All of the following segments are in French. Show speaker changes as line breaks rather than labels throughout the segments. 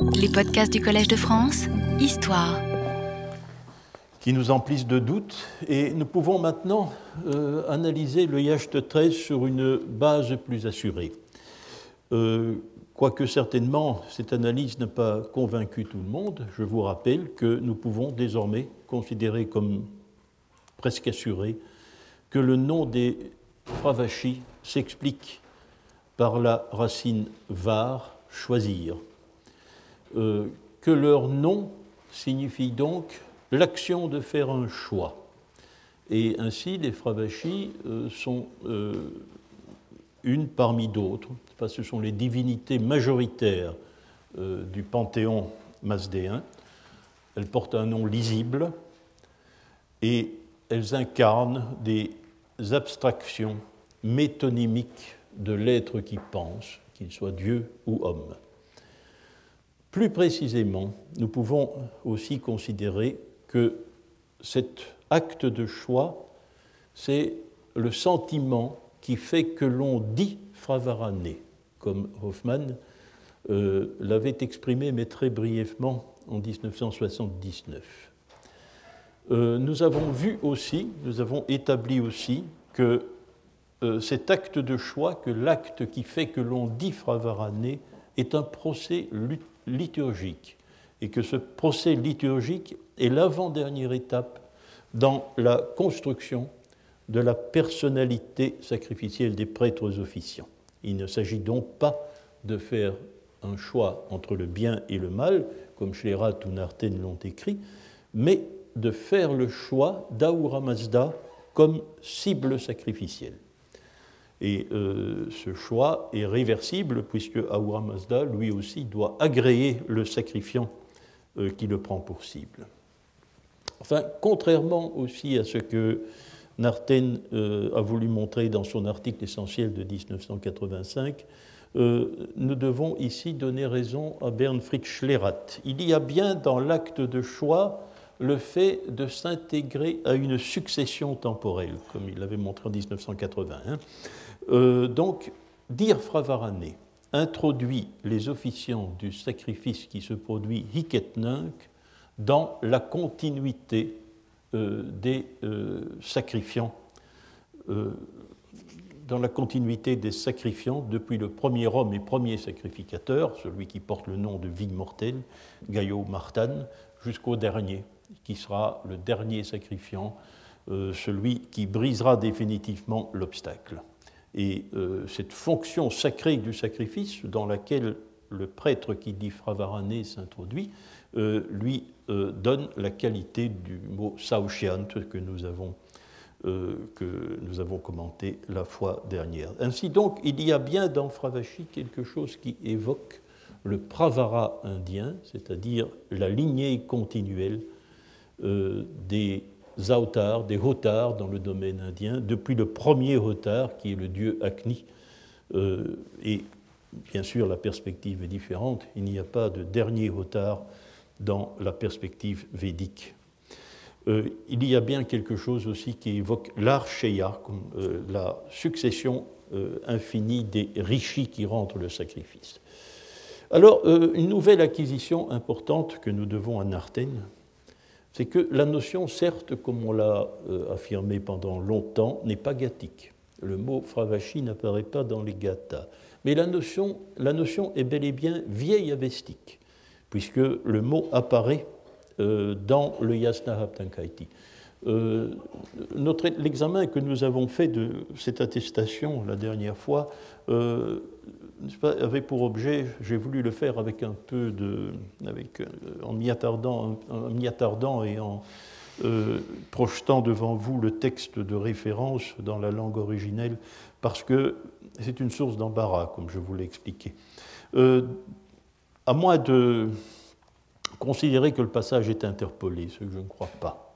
Les podcasts du Collège de France, Histoire.
Qui nous emplissent de doutes et nous pouvons maintenant euh, analyser le Yacht 13 sur une base plus assurée. Euh, quoique certainement cette analyse n'a pas convaincu tout le monde, je vous rappelle que nous pouvons désormais considérer comme presque assuré que le nom des Fravashi s'explique par la racine var, choisir, euh, que leur nom signifie donc l'action de faire un choix. Et ainsi, les Fravashi euh, sont euh, une parmi d'autres, ce sont les divinités majoritaires du panthéon mazdéen. Elles portent un nom lisible et elles incarnent des abstractions métonymiques de l'être qui pense, qu'il soit Dieu ou homme. Plus précisément, nous pouvons aussi considérer que cet acte de choix, c'est le sentiment qui fait que l'on dit fravarane, comme Hoffman euh, l'avait exprimé, mais très brièvement, en 1979. Euh, nous avons vu aussi, nous avons établi aussi que euh, cet acte de choix, que l'acte qui fait que l'on dit fravarane est un procès liturgique et que ce procès liturgique est l'avant-dernière étape dans la construction de la personnalité sacrificielle des prêtres officiants. Il ne s'agit donc pas de faire un choix entre le bien et le mal, comme Schlerat ou Narten l'ont écrit, mais de faire le choix d'Ahura Mazda comme cible sacrificielle. Et euh, ce choix est réversible puisque Ahura Mazda, lui aussi, doit agréer le sacrifiant euh, qui le prend pour cible. Enfin, contrairement aussi à ce que Narten euh, a voulu montrer dans son article essentiel de 1985, nous devons ici donner raison à Bernfried Schlerat. Il y a bien dans l'acte de choix le fait de s'intégrer à une succession temporelle, comme il l'avait montré en 1981. Euh, donc, dire Fravarane introduit les officiants du sacrifice qui se produit Hiketnunk dans la continuité euh, des euh, sacrifiants, dans la continuité des sacrifiants depuis le premier homme et premier sacrificateur, celui qui porte le nom de vie mortelle, Gaio Martan, jusqu'au dernier, qui sera le dernier sacrifiant, celui qui brisera définitivement l'obstacle. Et euh, cette fonction sacrée du sacrifice, dans laquelle le prêtre qui dit fravarane s'introduit, euh, lui euh, donne la qualité du mot saushiant que nous avons que nous avons commenté la fois dernière. Ainsi donc, il y a bien dans Fravashi quelque chose qui évoque le pravara indien, c'est-à-dire la lignée continuelle des Zaotar, des Hotars dans le domaine indien, depuis le premier Hotar qui est le dieu Agni. Euh, et bien sûr, la perspective est différente. Il n'y a pas de dernier Hotar dans la perspective védique. Euh, il y a bien quelque chose aussi qui évoque l'archeya, euh, la succession infinie des rishis qui rentrent le sacrifice. Alors, une nouvelle acquisition importante que nous devons à Narten, c'est que la notion, certes, comme on l'a euh, affirmé pendant longtemps, n'est pas gathique. Le mot fravashi n'apparaît pas dans les gathas. Mais la notion, est bel et bien vieille avestique, puisque le mot apparaît euh, dans le Yasna Haptankaiti. Euh, L'examen que nous avons fait de cette attestation la dernière fois avait pour objet, j'ai voulu le faire avec un peu de, avec, euh, en m'y attardant, attardant, et en euh, projetant devant vous le texte de référence dans la langue originelle, parce que c'est une source d'embarras, comme je vous l'ai expliqué. Euh, à moins de considérer que le passage est interpolé, ce que je ne crois pas,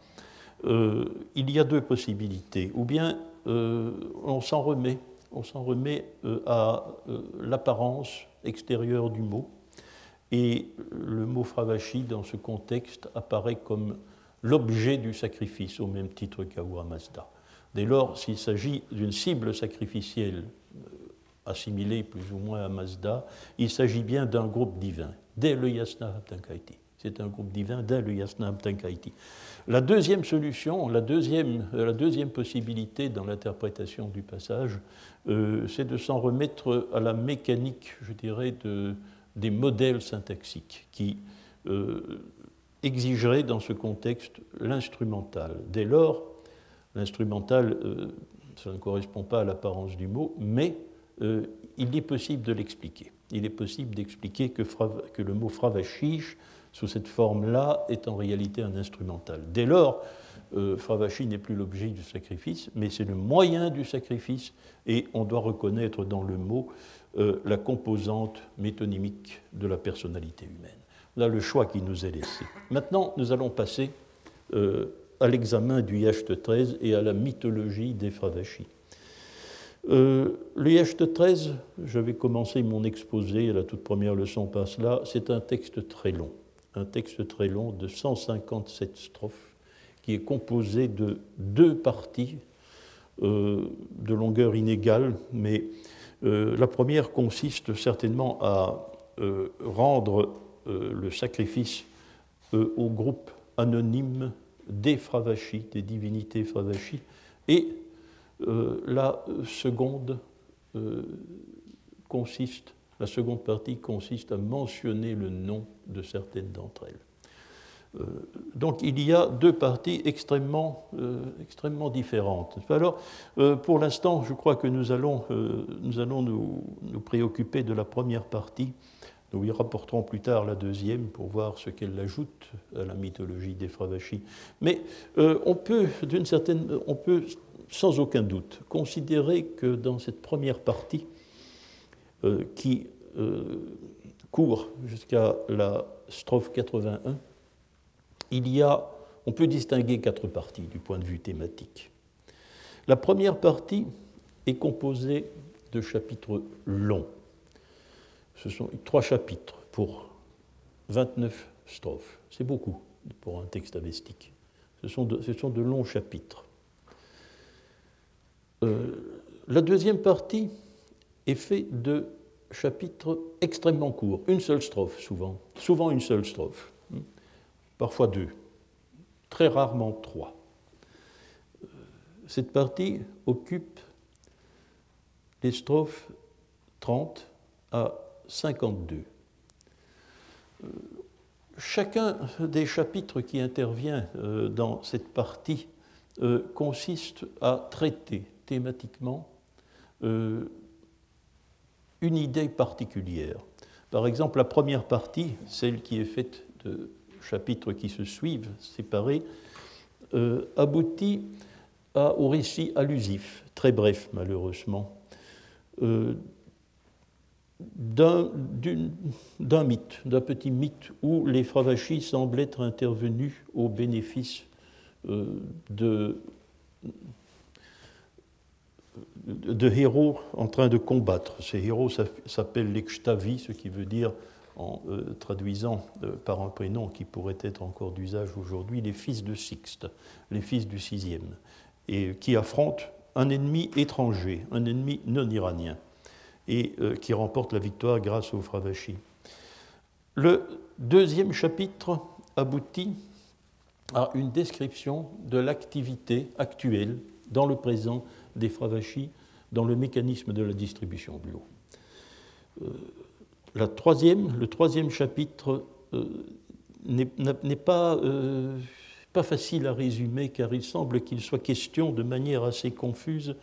il y a deux possibilités. Ou bien on s'en remet on s'en remet euh, à euh, l'apparence extérieure du mot. Et le mot fravashi, dans ce contexte, apparaît comme l'objet du sacrifice, au même titre qu'Ahura Mazda. Dès lors, s'il s'agit d'une cible sacrificielle assimilé plus ou moins à Mazda, il s'agit bien d'un groupe divin, dès le Yasna Haptankaiti. C'est un groupe divin dès le Yasna Haptankaiti. La deuxième solution, la deuxième, la deuxième possibilité dans l'interprétation du passage, euh, c'est de s'en remettre à la mécanique, je dirais, de, des modèles syntaxiques qui euh, exigeraient dans ce contexte l'instrumental. Dès lors, l'instrumental, euh, ça ne correspond pas à l'apparence du mot, mais euh, il est possible de l'expliquer. Il est possible d'expliquer que, que, le mot fravashish, sous cette forme-là, est en réalité un instrumental. Dès lors, euh, fravashi n'est plus l'objet du sacrifice, mais c'est le moyen du sacrifice, et on doit reconnaître dans le mot euh, la composante métonymique de la personnalité humaine. Là, le choix qui nous est laissé. Maintenant, nous allons passer à l'examen du Yacht 13 et à la mythologie des Fravashis. Euh, le Yacht 13, j'avais commencé mon exposé, la toute première leçon passe là, c'est un texte très long, un texte très long de 157 strophes, qui est composé de deux parties euh, de longueur inégale, mais euh, la première consiste certainement à rendre le sacrifice au groupe anonyme des Fravachis, des divinités Fravachis, et euh, la seconde euh, consiste, la seconde partie consiste à mentionner le nom de certaines d'entre elles. Euh, donc il y a deux parties extrêmement, extrêmement différentes. Alors, pour l'instant, je crois que nous allons, nous, allons nous, préoccuper de la première partie. Nous y rapporterons plus tard la deuxième pour voir ce qu'elle ajoute à la mythologie des Fravachis. Mais on peut, d'une certaine, on peut sans aucun doute considérer que dans cette première partie, euh, qui euh, court jusqu'à la strophe 81, il y a, on peut distinguer quatre parties du point de vue thématique. La première partie est composée de chapitres longs. Ce sont trois chapitres pour 29 strophes. C'est beaucoup pour un texte avestique. Ce sont ce sont de longs chapitres. Euh, la deuxième partie est faite de chapitres extrêmement courts, une seule strophe souvent, souvent une seule strophe, hmm. parfois deux, très rarement trois. Euh, cette partie occupe les strophes 30 à 52. Euh, chacun des chapitres qui intervient dans cette partie consiste à traiter thématiquement euh, une idée particulière. Par exemple, la première partie, celle qui est faite de chapitres qui se suivent, séparés, euh, aboutit au récit allusif, très bref malheureusement, euh, d'un mythe, d'un petit mythe où les Fravachis semblent être intervenus au bénéfice de de héros en train de combattre. Ces héros s'appellent l'Ekshtavi, ce qui veut dire, en euh, traduisant euh, par un prénom qui pourrait être encore d'usage aujourd'hui, les fils de Sixte, les fils du sixième, et qui affrontent un ennemi étranger, un ennemi non iranien, et euh, qui remportent la victoire grâce aux Fravashi. Le deuxième chapitre aboutit à une description de l'activité actuelle dans le présent des Fravachis dans le mécanisme de la distribution l'eau. Euh, la troisième, le troisième chapitre euh, n'est pas, euh, pas facile à résumer car il semble qu'il soit question de manière assez confuse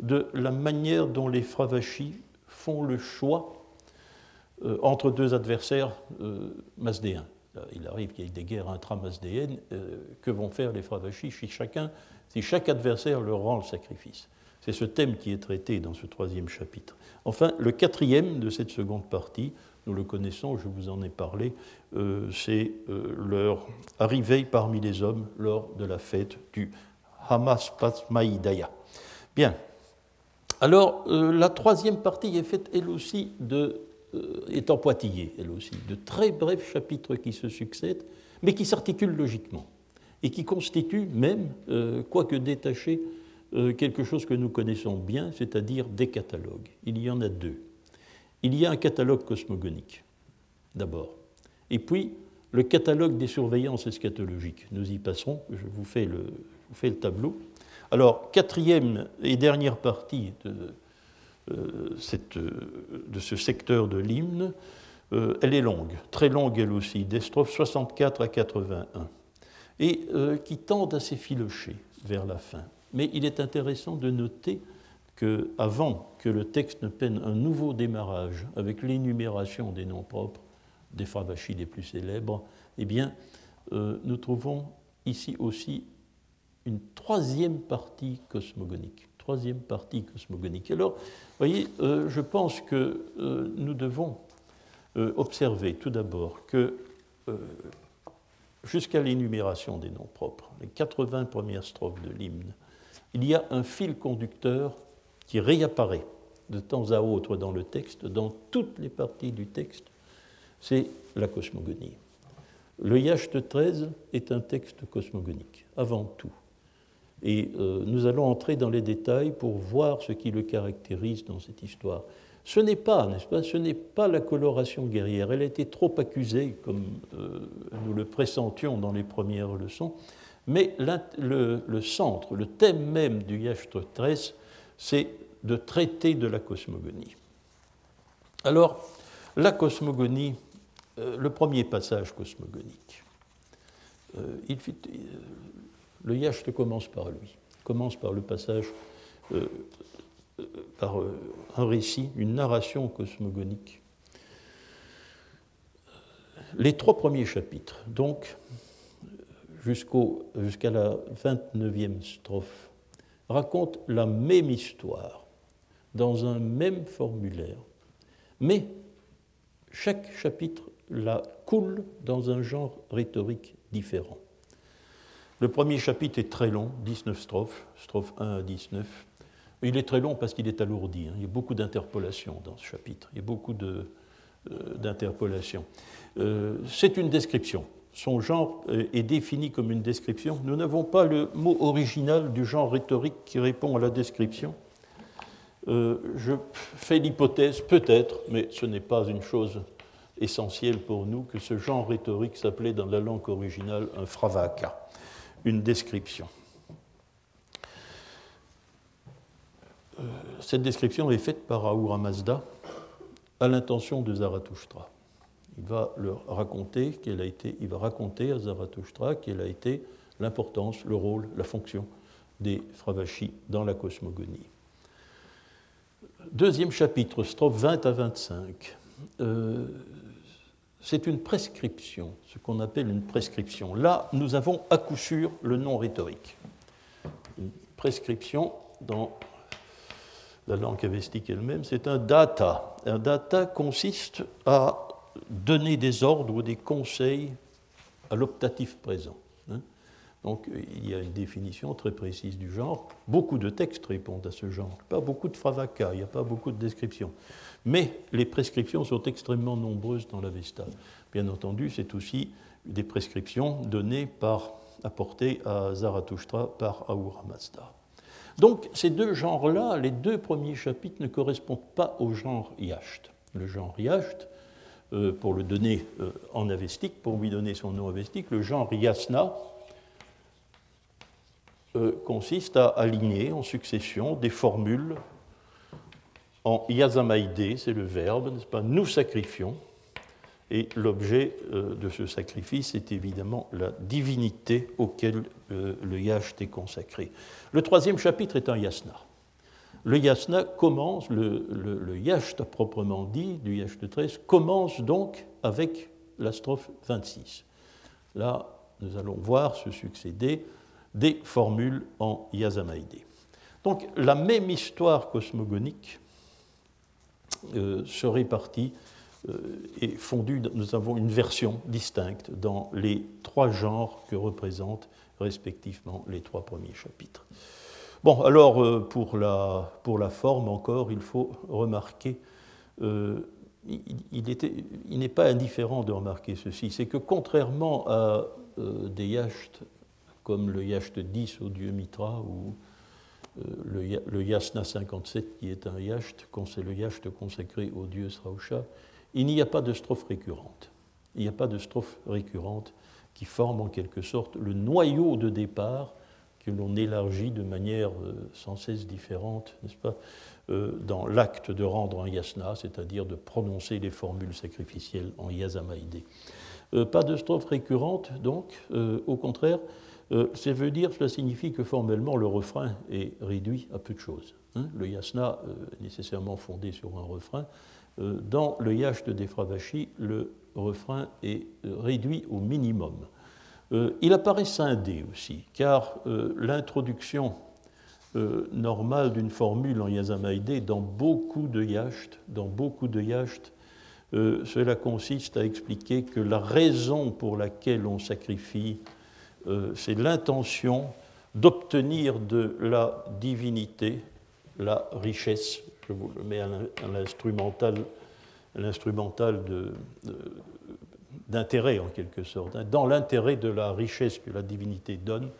de la manière dont les Fravachis font le choix entre deux adversaires masdéens. Il arrive qu'il y ait des guerres intramasdéennes. que vont faire les Fravachis si, chacun, si chaque adversaire leur rend le sacrifice c'est ce thème qui est traité dans ce troisième chapitre. Enfin, le quatrième de cette seconde partie, nous le connaissons, je vous en ai parlé, euh, c'est euh, leur arrivée parmi les hommes lors de la fête du Hamas Pasmaïdaya. Bien. Alors, euh, la troisième partie est faite, elle aussi, est en pointillé, elle aussi, de très brefs chapitres qui se succèdent, mais qui s'articulent logiquement et qui constituent même, quoique détachés, quelque chose que nous connaissons bien, c'est-à-dire des catalogues. Il y en a deux. Il y a un catalogue cosmogonique, d'abord. Et puis, le catalogue des surveillances eschatologiques. Nous y passerons, je vous fais le, tableau. Alors, quatrième et dernière partie de, euh, euh, ce secteur de l'hymne, euh, elle est longue, très longue elle aussi, des strophes 64 à 81, et qui tendent à s'effilocher vers la fin. Mais il est intéressant de noter que, avant que le texte ne peine un nouveau démarrage avec l'énumération des noms propres des Fravachis les plus célèbres, eh bien, nous trouvons ici aussi une troisième partie cosmogonique. Troisième partie cosmogonique. Alors, vous voyez, euh, je pense que euh, nous devons euh, observer tout d'abord que jusqu'à l'énumération des noms propres, les 80 premières strophes de l'hymne, il y a un fil conducteur qui réapparaît de temps à autre dans le texte, dans toutes les parties du texte, c'est la cosmogonie. Le Yacht 13 est un texte cosmogonique, avant tout. Et euh, nous allons entrer dans les détails pour voir ce qui le caractérise dans cette histoire. Ce n'est pas, n'est-ce pas, ce n'est pas la coloration guerrière. Elle a été trop accusée, comme euh, nous le pressentions dans les premières leçons. Mais le, centre, le thème même du Yashtre 13, c'est de traiter de la cosmogonie. Alors, la cosmogonie, euh, le premier passage cosmogonique. il, le yacht commence par lui, commence par le passage, euh, euh, par euh, un récit, une narration cosmogonique. Les trois premiers chapitres, donc jusqu'à la 29e strophe, racontent la même histoire dans un même formulaire, mais chaque chapitre la coule dans un genre rhétorique différent. Le premier chapitre est très long, 19 strophes, strophes 1 à 19. Il est très long parce qu'il est alourdi. Hein. Il y a beaucoup d'interpolations dans ce chapitre. Il y a beaucoup euh, d'interpolations. Euh, c'est une description. Son genre euh, est défini comme une description. Nous n'avons pas le mot original du genre rhétorique qui répond à la description. je fais l'hypothèse, peut-être, mais ce n'est pas une chose essentielle pour nous, que ce genre rhétorique s'appelait dans la langue originale un fravaka une description. Cette description est faite par Ahura Mazda à l'intention de Zarathustra. Il va leur raconter qu'elle a été, il va raconter à Zarathustra quelle a été l'importance, le rôle, la fonction des Fravachis dans la cosmogonie. Deuxième chapitre, strophe 20 à 25 c'est une prescription, ce qu'on appelle une prescription. Là, nous avons à coup sûr le nom rhétorique. Une prescription dans la langue avestique elle-même, c'est un data. Un data consiste à donner des ordres ou des conseils à l'optatif présent. Hein. Donc il y a une définition très précise du genre. Beaucoup de textes répondent à ce genre. Pas beaucoup de fravaka, il n'y a pas beaucoup de descriptions. Mais les prescriptions sont extrêmement nombreuses dans l'Avesta. Bien entendu, c'est aussi des prescriptions données par, apportées à Zarathustra par Ahura Mazda. Donc ces deux genres-là, les deux premiers chapitres ne correspondent pas au genre Yacht. Le genre Yacht, euh, euh, pour lui donner son nom avestique, le genre Yasna euh, consiste à aligner en succession des formules en yazamaïdé, c'est le verbe, n'est-ce pas? Nous sacrifions. Et l'objet euh, de ce sacrifice est évidemment la divinité auquel euh, le yacht est consacré. Le troisième chapitre est un yasna. Le yasna commence, le, le, à proprement dit, du yacht 13, commence donc avec la strophe 26. Là, nous allons voir se succéder des formules en yazamaïdé. Donc la même histoire cosmogonique euh, se répartit euh, et fondue. Nous avons une version distincte dans les trois genres que représentent respectivement les trois premiers chapitres. Bon, alors euh, pour la, pour la forme encore, il faut remarquer, il, il n'est pas indifférent de remarquer ceci, c'est que contrairement à des yachts comme le yacht 10 au dieu Mitra ou le, yasna 57 qui est un yacht, c'est le yacht consacré au dieu Srausha, il n'y a pas de strophe récurrente. Il n'y a pas de strophe récurrente qui forme en quelque sorte le noyau de départ que l'on élargit de manière euh, sans cesse différente, n'est-ce pas, euh, dans l'acte de rendre un yasna, c'est-à-dire de prononcer les formules sacrificielles en yasamaïdé. Euh, pas de strophe récurrente, donc, au contraire, veut dire, cela signifie que formellement le refrain est réduit à peu de choses. Hein. Le yasna est nécessairement fondé sur un refrain. Dans le yash de Defravashi, le refrain est réduit au minimum. Euh, il apparaît scindé aussi, car euh, l'introduction euh, normale d'une formule en Yazamaïdé dans beaucoup de yachts, dans beaucoup de cela consiste à expliquer que la raison pour laquelle on sacrifie, c'est l'intention d'obtenir de la divinité la richesse. Je vous le mets à l'instrumental, d'intérêt en quelque sorte, hein, dans l'intérêt de la richesse que la divinité donne,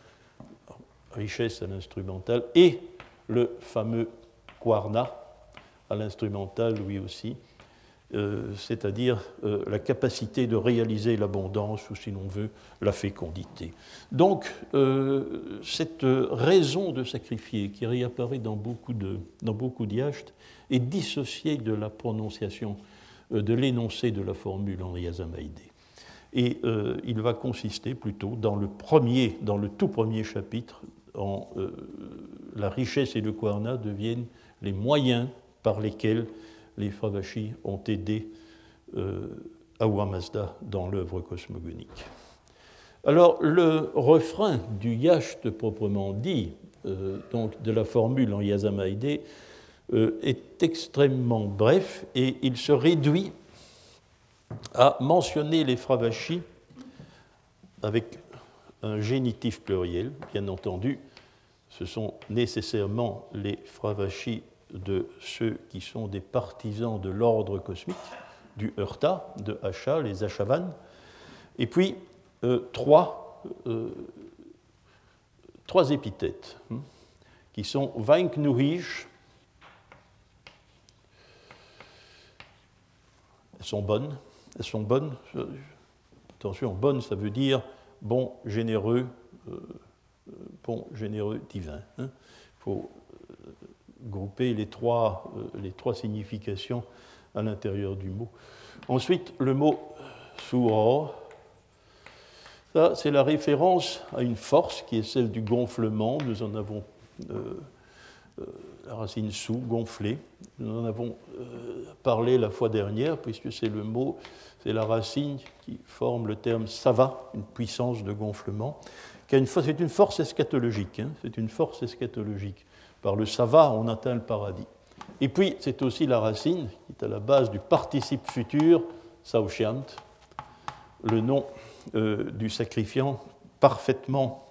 richesse à l'instrumental, et le fameux Kwarna à l'instrumental lui aussi, euh, c'est-à-dire euh, la capacité de réaliser l'abondance ou si l'on veut la fécondité. Donc euh, cette raison de sacrifier qui réapparaît dans beaucoup de, dans beaucoup est dissociée de la prononciation, de l'énoncé de la formule en Yazamaïdé. Et il va consister plutôt dans le premier, dans le tout premier chapitre, en la richesse et le kwarna deviennent les moyens par lesquels les Fravashi ont aidé euh, dans l'œuvre cosmogonique. Alors le refrain du yacht proprement dit, euh, donc de la formule en Yazamaïdé, est extrêmement bref et il se réduit a mentionné les fravachis avec un génitif pluriel, bien entendu. Ce sont nécessairement les fravachis de ceux qui sont des partisans de l'ordre cosmique, du Hurta, de Hacha, les Achavan. Et puis, euh, trois, euh, trois épithètes hein, qui sont Vainknurish, elles sont bonnes, elles sont bonnes. Attention, bonne, ça veut dire bon, généreux, euh, bon, généreux, divin. Hein. faut euh, grouper les trois, euh, les trois significations à l'intérieur du mot. Ensuite, le mot souror, ça, c'est la référence à une force qui est celle du gonflement. Nous en avons la racine sous, gonflée. Nous en avons parlé la fois dernière, puisque c'est le mot c'est la racine qui forme le terme sava, une puissance de gonflement. C'est une force eschatologique. Hein. c'est une force eschatologique. Par le sava, on atteint le paradis. Et puis, c'est aussi la racine qui est à la base du participe futur, saushiant, le nom euh, du sacrifiant parfaitement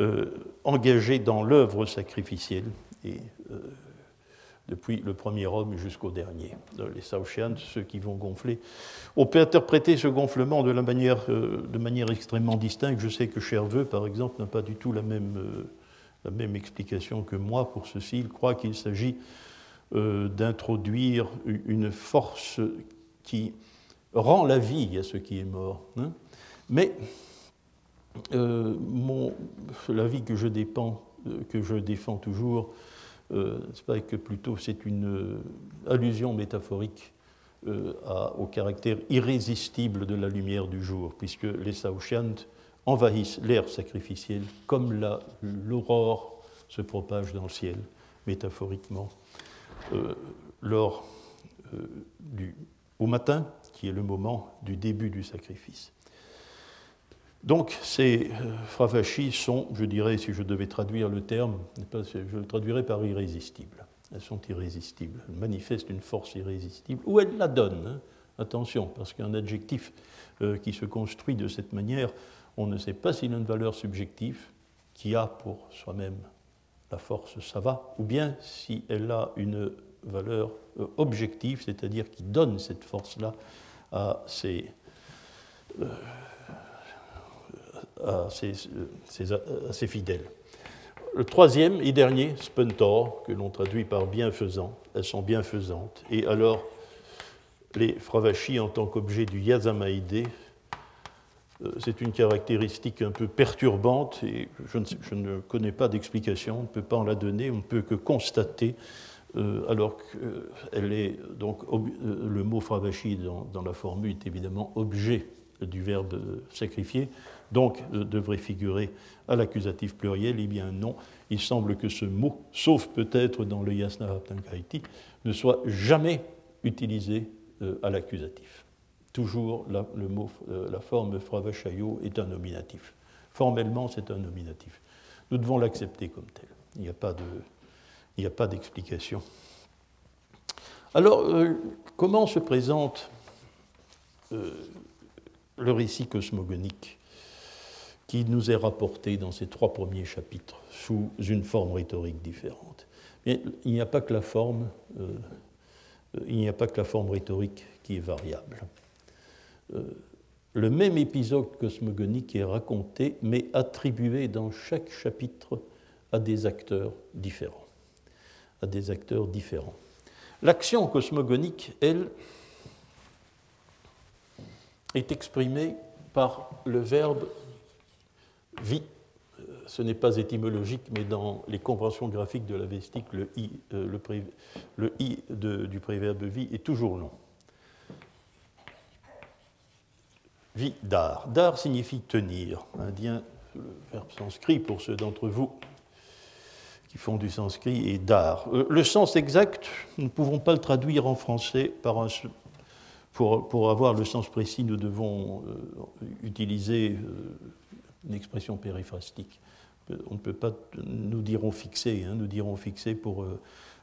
euh, engagé dans l'œuvre sacrificielle. Et euh, depuis le premier homme jusqu'au dernier. Les Saoshians, ceux qui vont gonfler. On peut interpréter ce gonflement de, manière, de manière extrêmement distincte. Je sais que Cherveux, par exemple, n'a pas du tout la même, la même explication que moi pour ceci. Il croit qu'il s'agit euh, d'introduire une force qui rend la vie à ce qui est mort. Hein. Mais mon, la vie que je, je défends toujours, euh, c'est pas que plutôt c'est une euh, allusion métaphorique euh, au caractère irrésistible de la lumière du jour, puisque les Saoshiant envahissent l'air sacrificiel comme l'aurore se propage dans le ciel, métaphoriquement, lors du, au matin, qui est le moment du début du sacrifice. Donc ces euh, fravachis sont, je dirais, si je devais traduire le terme, je le traduirais par irrésistibles. Elles sont irrésistibles. Elles manifestent une force irrésistible, ou elles la donnent. Hein. Attention, parce qu'un adjectif euh, qui se construit de cette manière, on ne sait pas s'il a une valeur subjective qui a pour soi-même la force, ça va, ou bien si elle a une valeur euh, objective, c'est-à-dire qui donne cette force-là à ses à ses, fidèles. le troisième et dernier, Spuntor, que l'on traduit par bienfaisant, elles sont bienfaisantes. Et alors, les Fravachis en tant qu'objet du Yazamaïdé, euh, c'est une caractéristique un peu perturbante et je ne, connais pas d'explication, on ne peut pas en la donner, on ne peut que constater, euh, alors qu'elle est donc euh, le mot Fravachi dans, la formule est évidemment objet du verbe sacrifier, donc devrait figurer à l'accusatif pluriel, eh bien non, il semble que ce mot, sauf peut-être dans le Yasna Haptankaiti, ne soit jamais utilisé à l'accusatif toujours la, le mot, euh, la forme fravachayo est un nominatif. Formellement, c'est un nominatif. Nous devons l'accepter comme tel. Il n'y a pas de, il n'y a pas d'explication. Alors, euh, comment se présente euh, le récit cosmogonique qui nous est rapporté dans ces trois premiers chapitres sous une forme rhétorique différente? Il n'y a pas que la forme, il n'y a pas que la forme rhétorique qui est variable. Euh, le même épisode cosmogonique est raconté, mais attribué dans chaque chapitre à des acteurs différents. L'action cosmogonique, elle, est exprimée par le verbe vie. Ce n'est pas étymologique, mais dans les conventions graphiques de la vestique, le i, euh, le, i du préverbe vie est toujours long. Vie d'art. D'art signifie tenir. Indien, le verbe sanskrit pour ceux d'entre vous qui font du sanskrit est d'art. Euh, le sens exact, nous ne pouvons pas le traduire en français pour, avoir le sens précis, nous devons euh, utiliser euh, une expression périphrastique. On ne peut pas, nous dirons fixer, hein, nous dirons fixer pour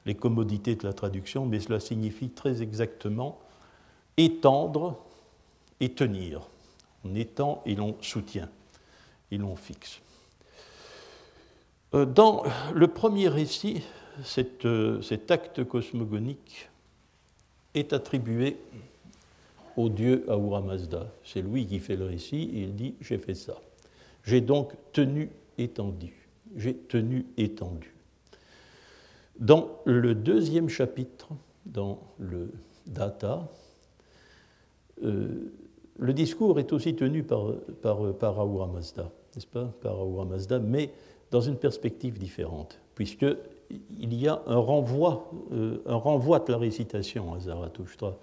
les commodités de la traduction, mais cela signifie très exactement étendre et tenir étend et l'on soutient, et l'on fixe. Euh, dans le premier récit, euh, cet acte cosmogonique est attribué au dieu Ahura Mazda. C'est lui qui fait le récit et il dit J'ai fait ça. J'ai donc tenu étendu. J'ai tenu étendu. Dans le deuxième chapitre, dans le Data, euh, le discours est aussi tenu par, par, par Mazda, n'est-ce pas? Par Ahura Mazda, mais dans une perspective différente, puisqu'il y a un renvoi, euh, un renvoi de la récitation à Zarathustra.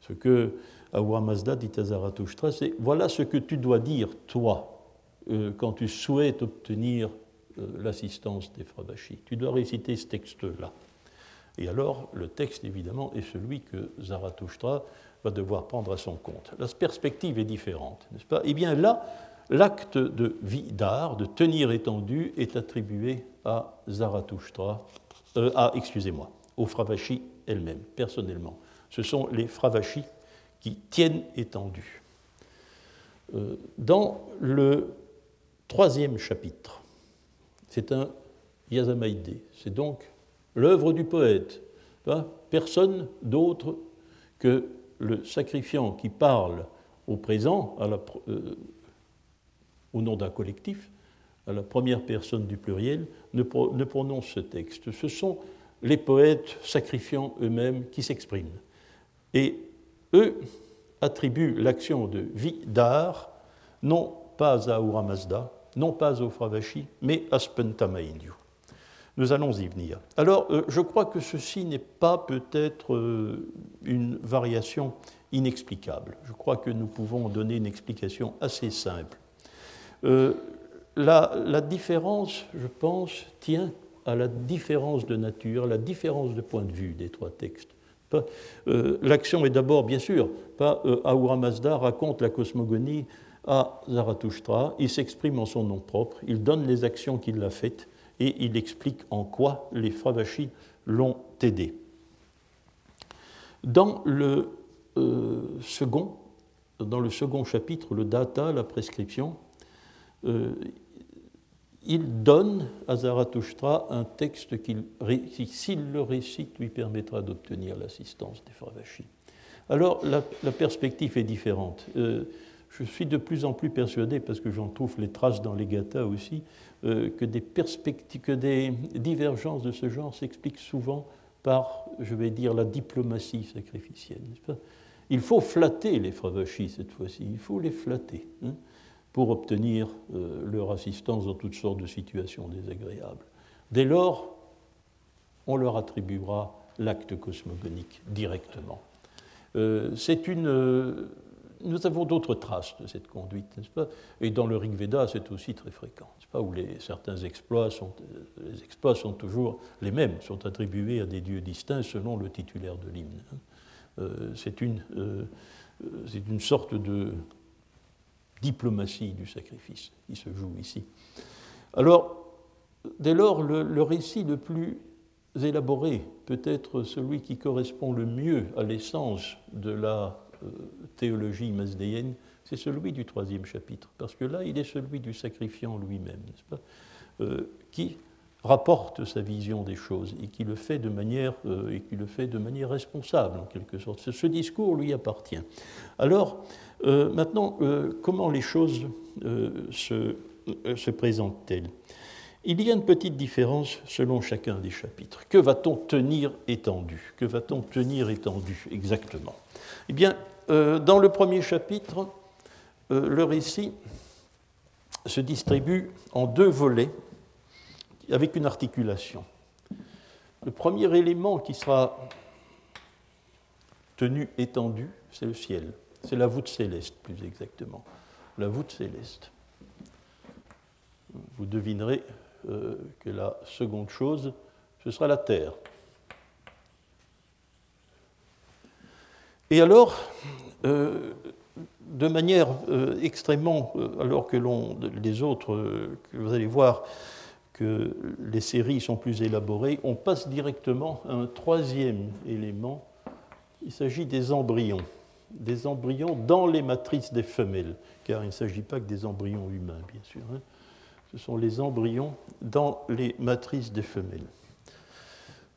Ce que Ahura Mazda dit à Zarathustra, c'est voilà ce que tu dois dire, toi, euh, quand tu souhaites obtenir euh, l'assistance des Fravashi. Tu dois réciter ce texte-là. Et alors, le texte, évidemment, est celui que Zarathustra va devoir prendre à son compte. La perspective est différente, n'est-ce pas? Eh bien là, l'acte de vie d'art, de tenir étendu, est attribué à Zarathustra, euh, à, excusez-moi, aux Fravashi elles-mêmes, personnellement. Ce sont les Fravashi qui tiennent étendu. Euh, dans le troisième chapitre, c'est un Yazamaïdé, c'est donc l'œuvre du poète. Personne d'autre que le sacrifiant qui parle au présent, euh, au nom d'un collectif, à la première personne du pluriel, ne, prononce ce texte. Ce sont les poètes sacrifiants eux-mêmes qui s'expriment. Et eux attribuent l'action de vie d'art non pas à Ahura Mazda, non pas au Fravashi, mais à Spentamainyu. Nous allons y venir. Alors, euh, je crois que ceci n'est pas peut-être euh, une variation inexplicable. Je crois que nous pouvons donner une explication assez simple. Euh, la, différence, je pense, tient à la différence de nature, la différence de point de vue des trois textes. L'action est d'abord, bien sûr, pas Ahura Mazda raconte la cosmogonie à Zarathustra, il s'exprime en son nom propre, il donne les actions qu'il a faites, et il explique en quoi les Fravachis l'ont aidé. Dans le, euh, second, dans le second chapitre, le data, la prescription, euh, il donne à Zarathustra un texte qui, s'il le récite, lui permettra d'obtenir l'assistance des Fravachis. Alors la, perspective est différente. Euh, je suis de plus en plus persuadé, parce que j'en trouve les traces dans les Gathas aussi, que, des que des divergences de ce genre s'expliquent souvent par, je vais dire, la diplomatie sacrificielle. Il faut flatter les Fravachis cette fois-ci, il faut les flatter hein, pour obtenir euh, leur assistance dans toutes sortes de situations désagréables. Dès lors, on leur attribuera l'acte cosmogonique directement. Euh, c'est une, euh, nous avons d'autres traces de cette conduite, n'est-ce pas? Et dans le Rig Veda, c'est aussi très fréquent, n'est-ce pas? Où les, certains exploits sont, les exploits sont toujours les mêmes, sont attribués à des dieux distincts selon le titulaire de l'hymne. Hein. Euh, c'est une, c'est une sorte de diplomatie du sacrifice qui se joue ici. Alors, dès lors, le, récit le plus élaboré, peut-être celui qui correspond le mieux à l'essence de la euh, théologie masdéenne, c'est celui du troisième chapitre, parce que là, il est celui du sacrifiant lui-même, n'est-ce pas, euh, qui rapporte sa vision des choses et qui le fait de manière euh, et qui le fait de manière responsable en quelque sorte. Ce, discours lui appartient. Alors maintenant, comment les choses se, se présentent-elles? Il y a une petite différence selon chacun des chapitres. Que va-t-on tenir étendu? Que va-t-on tenir étendu exactement? Eh bien, euh, dans le premier chapitre, euh, le récit se distribue en deux volets avec une articulation. Le premier élément qui sera tenu étendu, c'est le ciel. C'est la voûte céleste, plus exactement. La voûte céleste. Vous devinerez euh, que la seconde chose, ce sera la terre. Et alors, euh, de manière euh, extrêmement, alors que l'on, les autres, que vous allez voir que les séries sont plus élaborées, on passe directement à un troisième élément. Il s'agit des embryons, des embryons dans les matrices des femelles, car il ne s'agit pas que des embryons humains, bien sûr. Hein ce sont les embryons dans les matrices des femelles.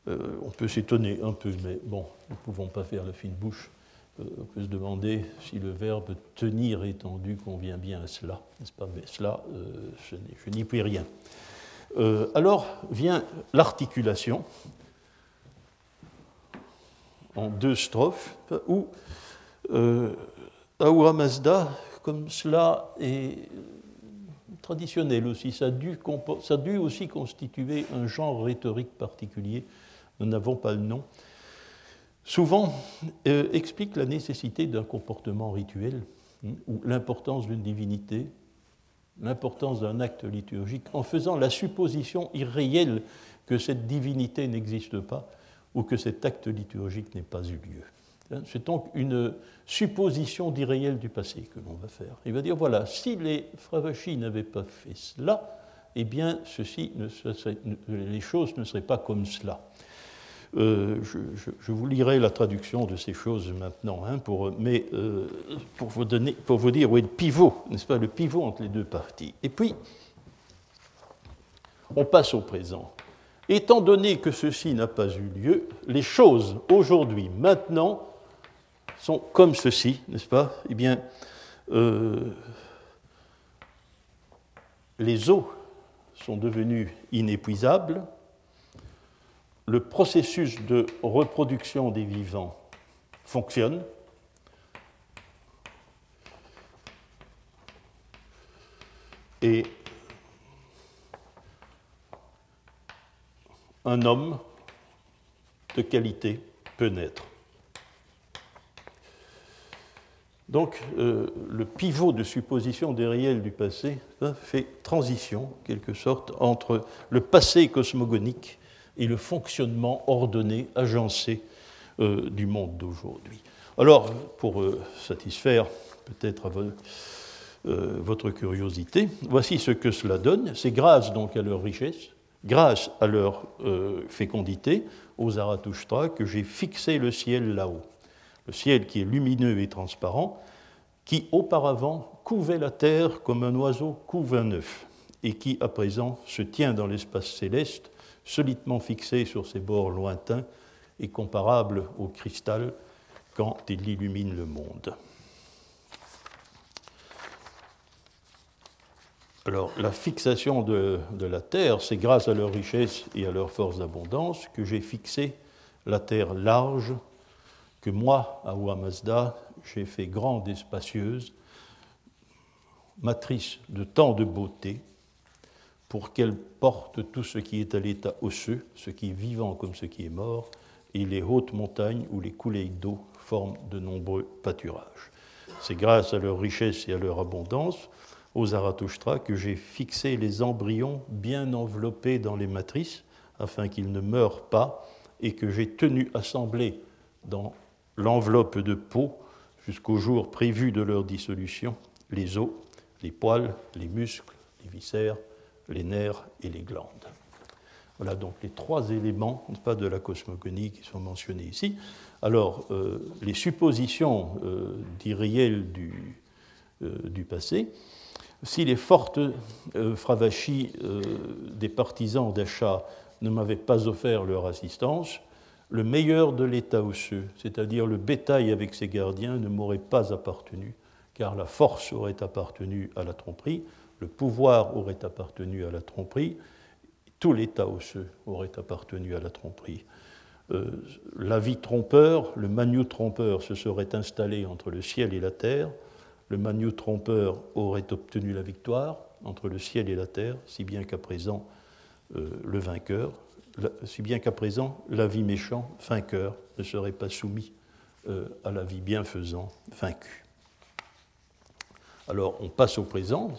Euh, on peut s'étonner un peu, mais bon, nous ne pouvons pas faire la fine bouche. Euh, on peut se demander si le verbe tenir étendu convient bien à cela, n'est-ce pas? Mais cela, euh, je n'y puis rien. alors vient l'articulation en deux strophes, où Mazda, comme cela est traditionnel aussi. Ça a, dû, aussi constituer un genre rhétorique particulier. Nous n'avons pas le nom. Souvent euh, explique la nécessité d'un comportement rituel hein, ou l'importance d'une divinité, l'importance d'un acte liturgique, en faisant la supposition irréelle que cette divinité n'existe pas ou que cet acte liturgique n'ait pas eu lieu. Hein, c'est donc une supposition d'irréel du passé que l'on va faire. Il va dire voilà, si les Fravachis n'avaient pas fait cela, eh bien, ceci les choses ne seraient pas comme cela. Euh, je, vous lirai la traduction de ces choses maintenant, hein, mais euh, pour, vous donner, pour vous dire où est le pivot, n'est-ce pas, le pivot entre les deux parties. Et puis, on passe au présent. Étant donné que ceci n'a pas eu lieu, les choses aujourd'hui, maintenant, sont comme ceci, n'est-ce pas? Eh bien, euh, les eaux sont devenues inépuisables, le processus de reproduction des vivants fonctionne, et un homme de qualité peut naître. Donc euh, le pivot de supposition des réels du passé fait transition, en quelque sorte, entre le passé cosmogonique et le fonctionnement ordonné, agencé euh, du monde d'aujourd'hui. Alors, pour euh, satisfaire peut-être votre curiosité, voici ce que cela donne. C'est grâce donc à leur richesse, grâce à leur fécondité, aux Zarathustra, que j'ai fixé le ciel là-haut le ciel qui est lumineux et transparent, qui auparavant couvait la terre comme un oiseau couve un œuf, et qui à présent se tient dans l'espace céleste, solidement fixé sur ses bords lointains et comparable au cristal quand il illumine le monde. Alors, la fixation de, la Terre, c'est grâce à leur richesse et à leur force d'abondance que j'ai fixé la Terre large, que moi, à Ouamazda, j'ai fait grande et spacieuse, matrice de tant de beauté, pour qu'elle porte tout ce qui est à l'état osseux, ce qui est vivant comme ce qui est mort, et les hautes montagnes où les coulées d'eau forment de nombreux pâturages. C'est grâce à leur richesse et à leur abondance aux Zarathustra que j'ai fixé les embryons bien enveloppés dans les matrices afin qu'ils ne meurent pas et que j'ai tenu assemblés dans l'enveloppe de peau jusqu'au jour prévu de leur dissolution les os, les poils, les muscles, les viscères, les nerfs et les glandes. Voilà donc les trois éléments pas, de la cosmogonie qui sont mentionnés ici. Alors, euh, les suppositions euh, d'Iriel du, euh, du passé, si les fortes euh, fravachis des partisans d'achat ne m'avaient pas offert leur assistance, le meilleur de l'État osseux, c'est-à-dire le bétail avec ses gardiens, ne m'aurait pas appartenu, car la force aurait appartenu à la tromperie, le pouvoir aurait appartenu à la tromperie, tout l'État osseux aurait appartenu à la tromperie. Euh, la vie trompeur, le maniou trompeur se serait installé entre le ciel et la terre, le Magno trompeur aurait obtenu la victoire entre le ciel et la terre, si bien qu'à présent euh, le vainqueur, si bien qu'à présent la vie méchant, vainqueur, ne serait pas soumis euh, à la vie bienfaisant, vaincu. Alors on passe au présent,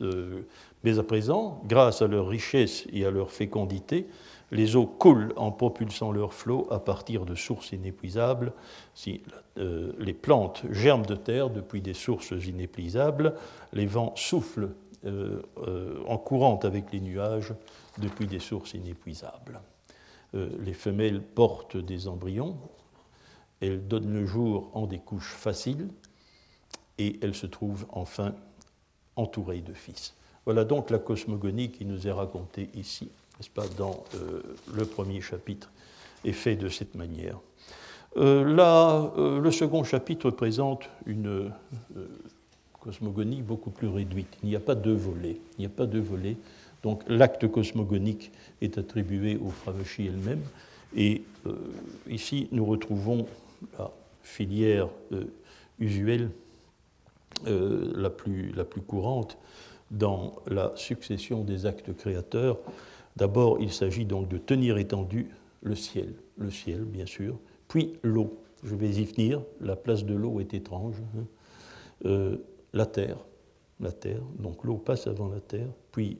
euh, mais à présent, grâce à leur richesse et à leur fécondité, les eaux coulent en propulsant leur flot à partir de sources inépuisables. Si euh, les plantes germent de terre depuis des sources inépuisables, les vents soufflent euh, euh, en courant avec les nuages depuis des sources inépuisables. les femelles portent des embryons, elles donnent le jour en des couches faciles et elles se trouvent enfin entourées de fils. Voilà donc la cosmogonie qui nous est racontée ici n'est-ce pas, dans euh, le premier chapitre, est fait de cette manière. Euh, là, euh, le second chapitre présente une cosmogonie beaucoup plus réduite. Il n'y a pas deux volets. Il n'y a pas deux volets. Donc l'acte cosmogonique est attribué aux Fravashi elle-même. Et ici, nous retrouvons la filière usuelle la, plus, la plus courante dans la succession des actes créateurs D'abord, il s'agit donc de tenir étendu le ciel, le ciel bien sûr, puis l'eau. Je vais y venir, la place de l'eau est étrange. Hein. Euh, la terre, la terre, donc l'eau passe avant la terre, puis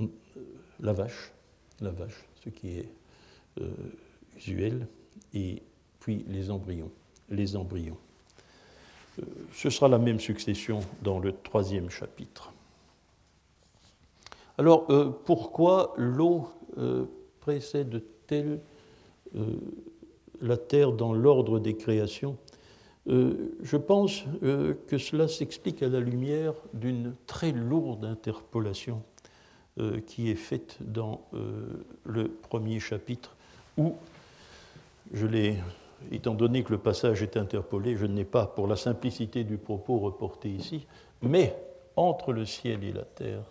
euh, la vache, la vache, ce qui est euh, usuel, et puis les embryons, les embryons. ce sera la même succession dans le troisième chapitre. Alors, euh, pourquoi l'eau euh, précède-t-elle euh, la terre dans l'ordre des créations? Je pense que cela s'explique à la lumière d'une très lourde interpolation qui est faite dans le premier chapitre, où étant donné que le passage est interpolé, je n'ai pas, pour la simplicité du propos, reporté ici, mais entre le ciel et la terre,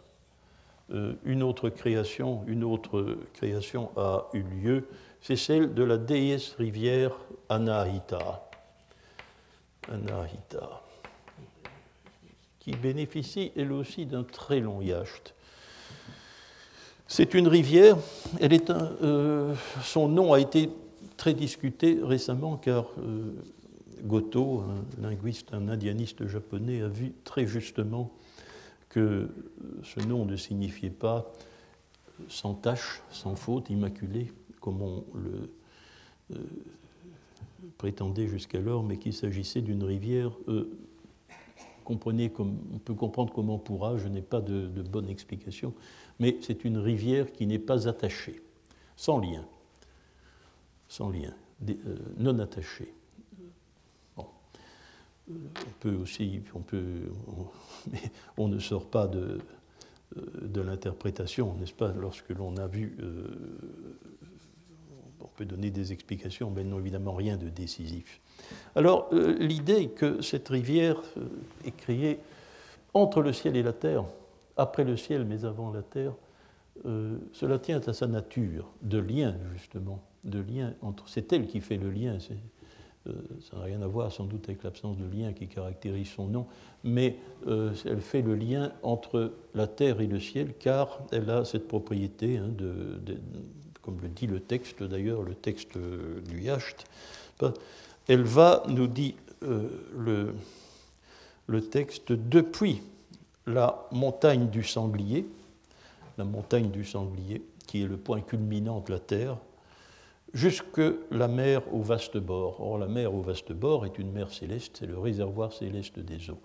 euh, une autre création, une autre création a eu lieu, c'est celle de la déesse rivière Anahita. Anahita, qui bénéficie elle aussi d'un très long yacht. C'est une rivière, euh, son nom a été très discuté récemment car euh, Goto, un linguiste, un indianiste japonais, a vu très justement que ce nom ne signifiait pas sans tache, sans faute, immaculé, comme on le euh, prétendait jusqu'alors, mais qu'il s'agissait d'une rivière. Euh, comprenez comme, on peut comprendre comment on pourra, je n'ai pas de, bonne explication, mais c'est une rivière qui n'est pas attachée, sans lien, sans lien, euh, non attachée on peut aussi, on, peut, on, ne sort pas de, de l'interprétation, n'est-ce pas, lorsque l'on a vu, euh, peut donner des explications, mais non évidemment rien de décisif. Alors euh, l'idée que cette rivière euh, est créée entre le ciel et la terre, après le ciel mais avant la terre, euh, cela tient à sa nature de lien, justement, de lien entre. C'est elle qui fait le lien. Ça n'a rien à voir sans doute avec l'absence de lien qui caractérise son nom, mais elle fait le lien entre la terre et le ciel, car elle a cette propriété, hein, de, comme le dit le texte d'ailleurs, le texte du Yacht. Elle va, nous dit le, le texte, depuis la montagne du sanglier, la montagne du sanglier, qui est le point culminant de la Terre, jusque la mer au vaste bord. Or, la mer au vaste bord est une mer céleste, c'est le réservoir céleste des eaux.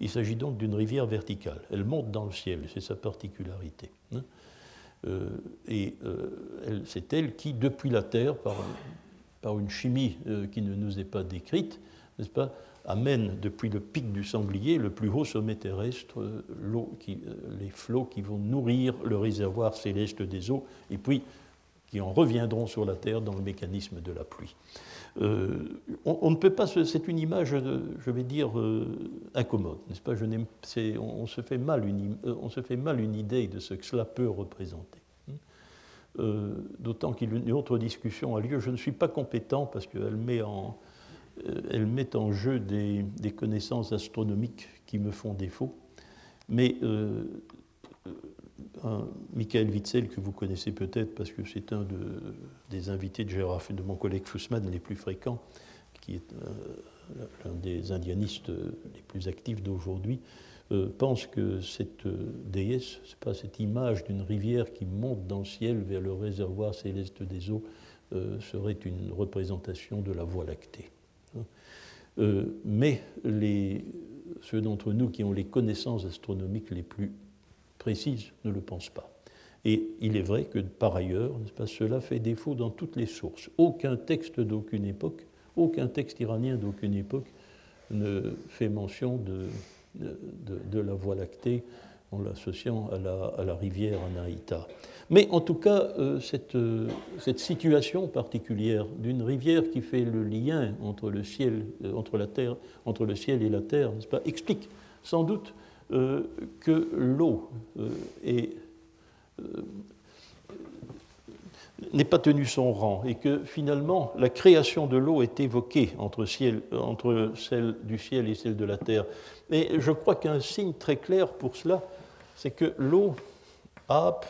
Il s'agit donc d'une rivière verticale. Elle monte dans le ciel, c'est sa particularité. Euh, et euh, c'est elle qui, depuis la Terre, par, une chimie euh, qui ne nous est pas décrite, n'est-ce pas, amène depuis le pic du sanglier, le plus haut sommet terrestre, les flots qui vont nourrir le réservoir céleste des eaux, qui en reviendront sur la Terre dans le mécanisme de la pluie. Euh, on, ne peut pas, c'est une image, je vais dire, euh, incommode, n'est-ce pas? On, se fait mal une, on se fait mal une idée de ce que cela peut représenter. D'autant qu'une autre discussion a lieu. Je ne suis pas compétent parce qu'elle met en, euh, elle met en jeu des, connaissances astronomiques qui me font défaut. Mais euh, euh, Michael Witzel, que vous connaissez peut-être parce que c'est un des invités de Gérard de mon collègue Fussman les plus fréquents, qui est l'un des indianistes les plus actifs d'aujourd'hui, pense que cette déesse, pas cette image d'une rivière qui monte dans le ciel vers le réservoir céleste des eaux, serait une représentation de la Voie lactée. Euh, mais ceux d'entre nous qui ont les connaissances astronomiques les plus précises ne le pensent pas. Et il est vrai que par ailleurs, cela fait défaut dans toutes les sources. Aucun texte d'aucune époque, aucun texte iranien d'aucune époque ne fait mention de, la Voie lactée en l'associant à la, rivière Anaïta. Mais en tout cas, euh, euh, cette, situation particulière d'une rivière qui fait le lien entre le ciel, euh, entre la terre, entre le ciel et la terre, explique sans doute que l'eau n'est pas tenu son rang et que finalement la création de l'eau est évoquée entre, celle du ciel et celle de la terre. Et je crois qu'un signe très clair pour cela, c'est que l'eau ap,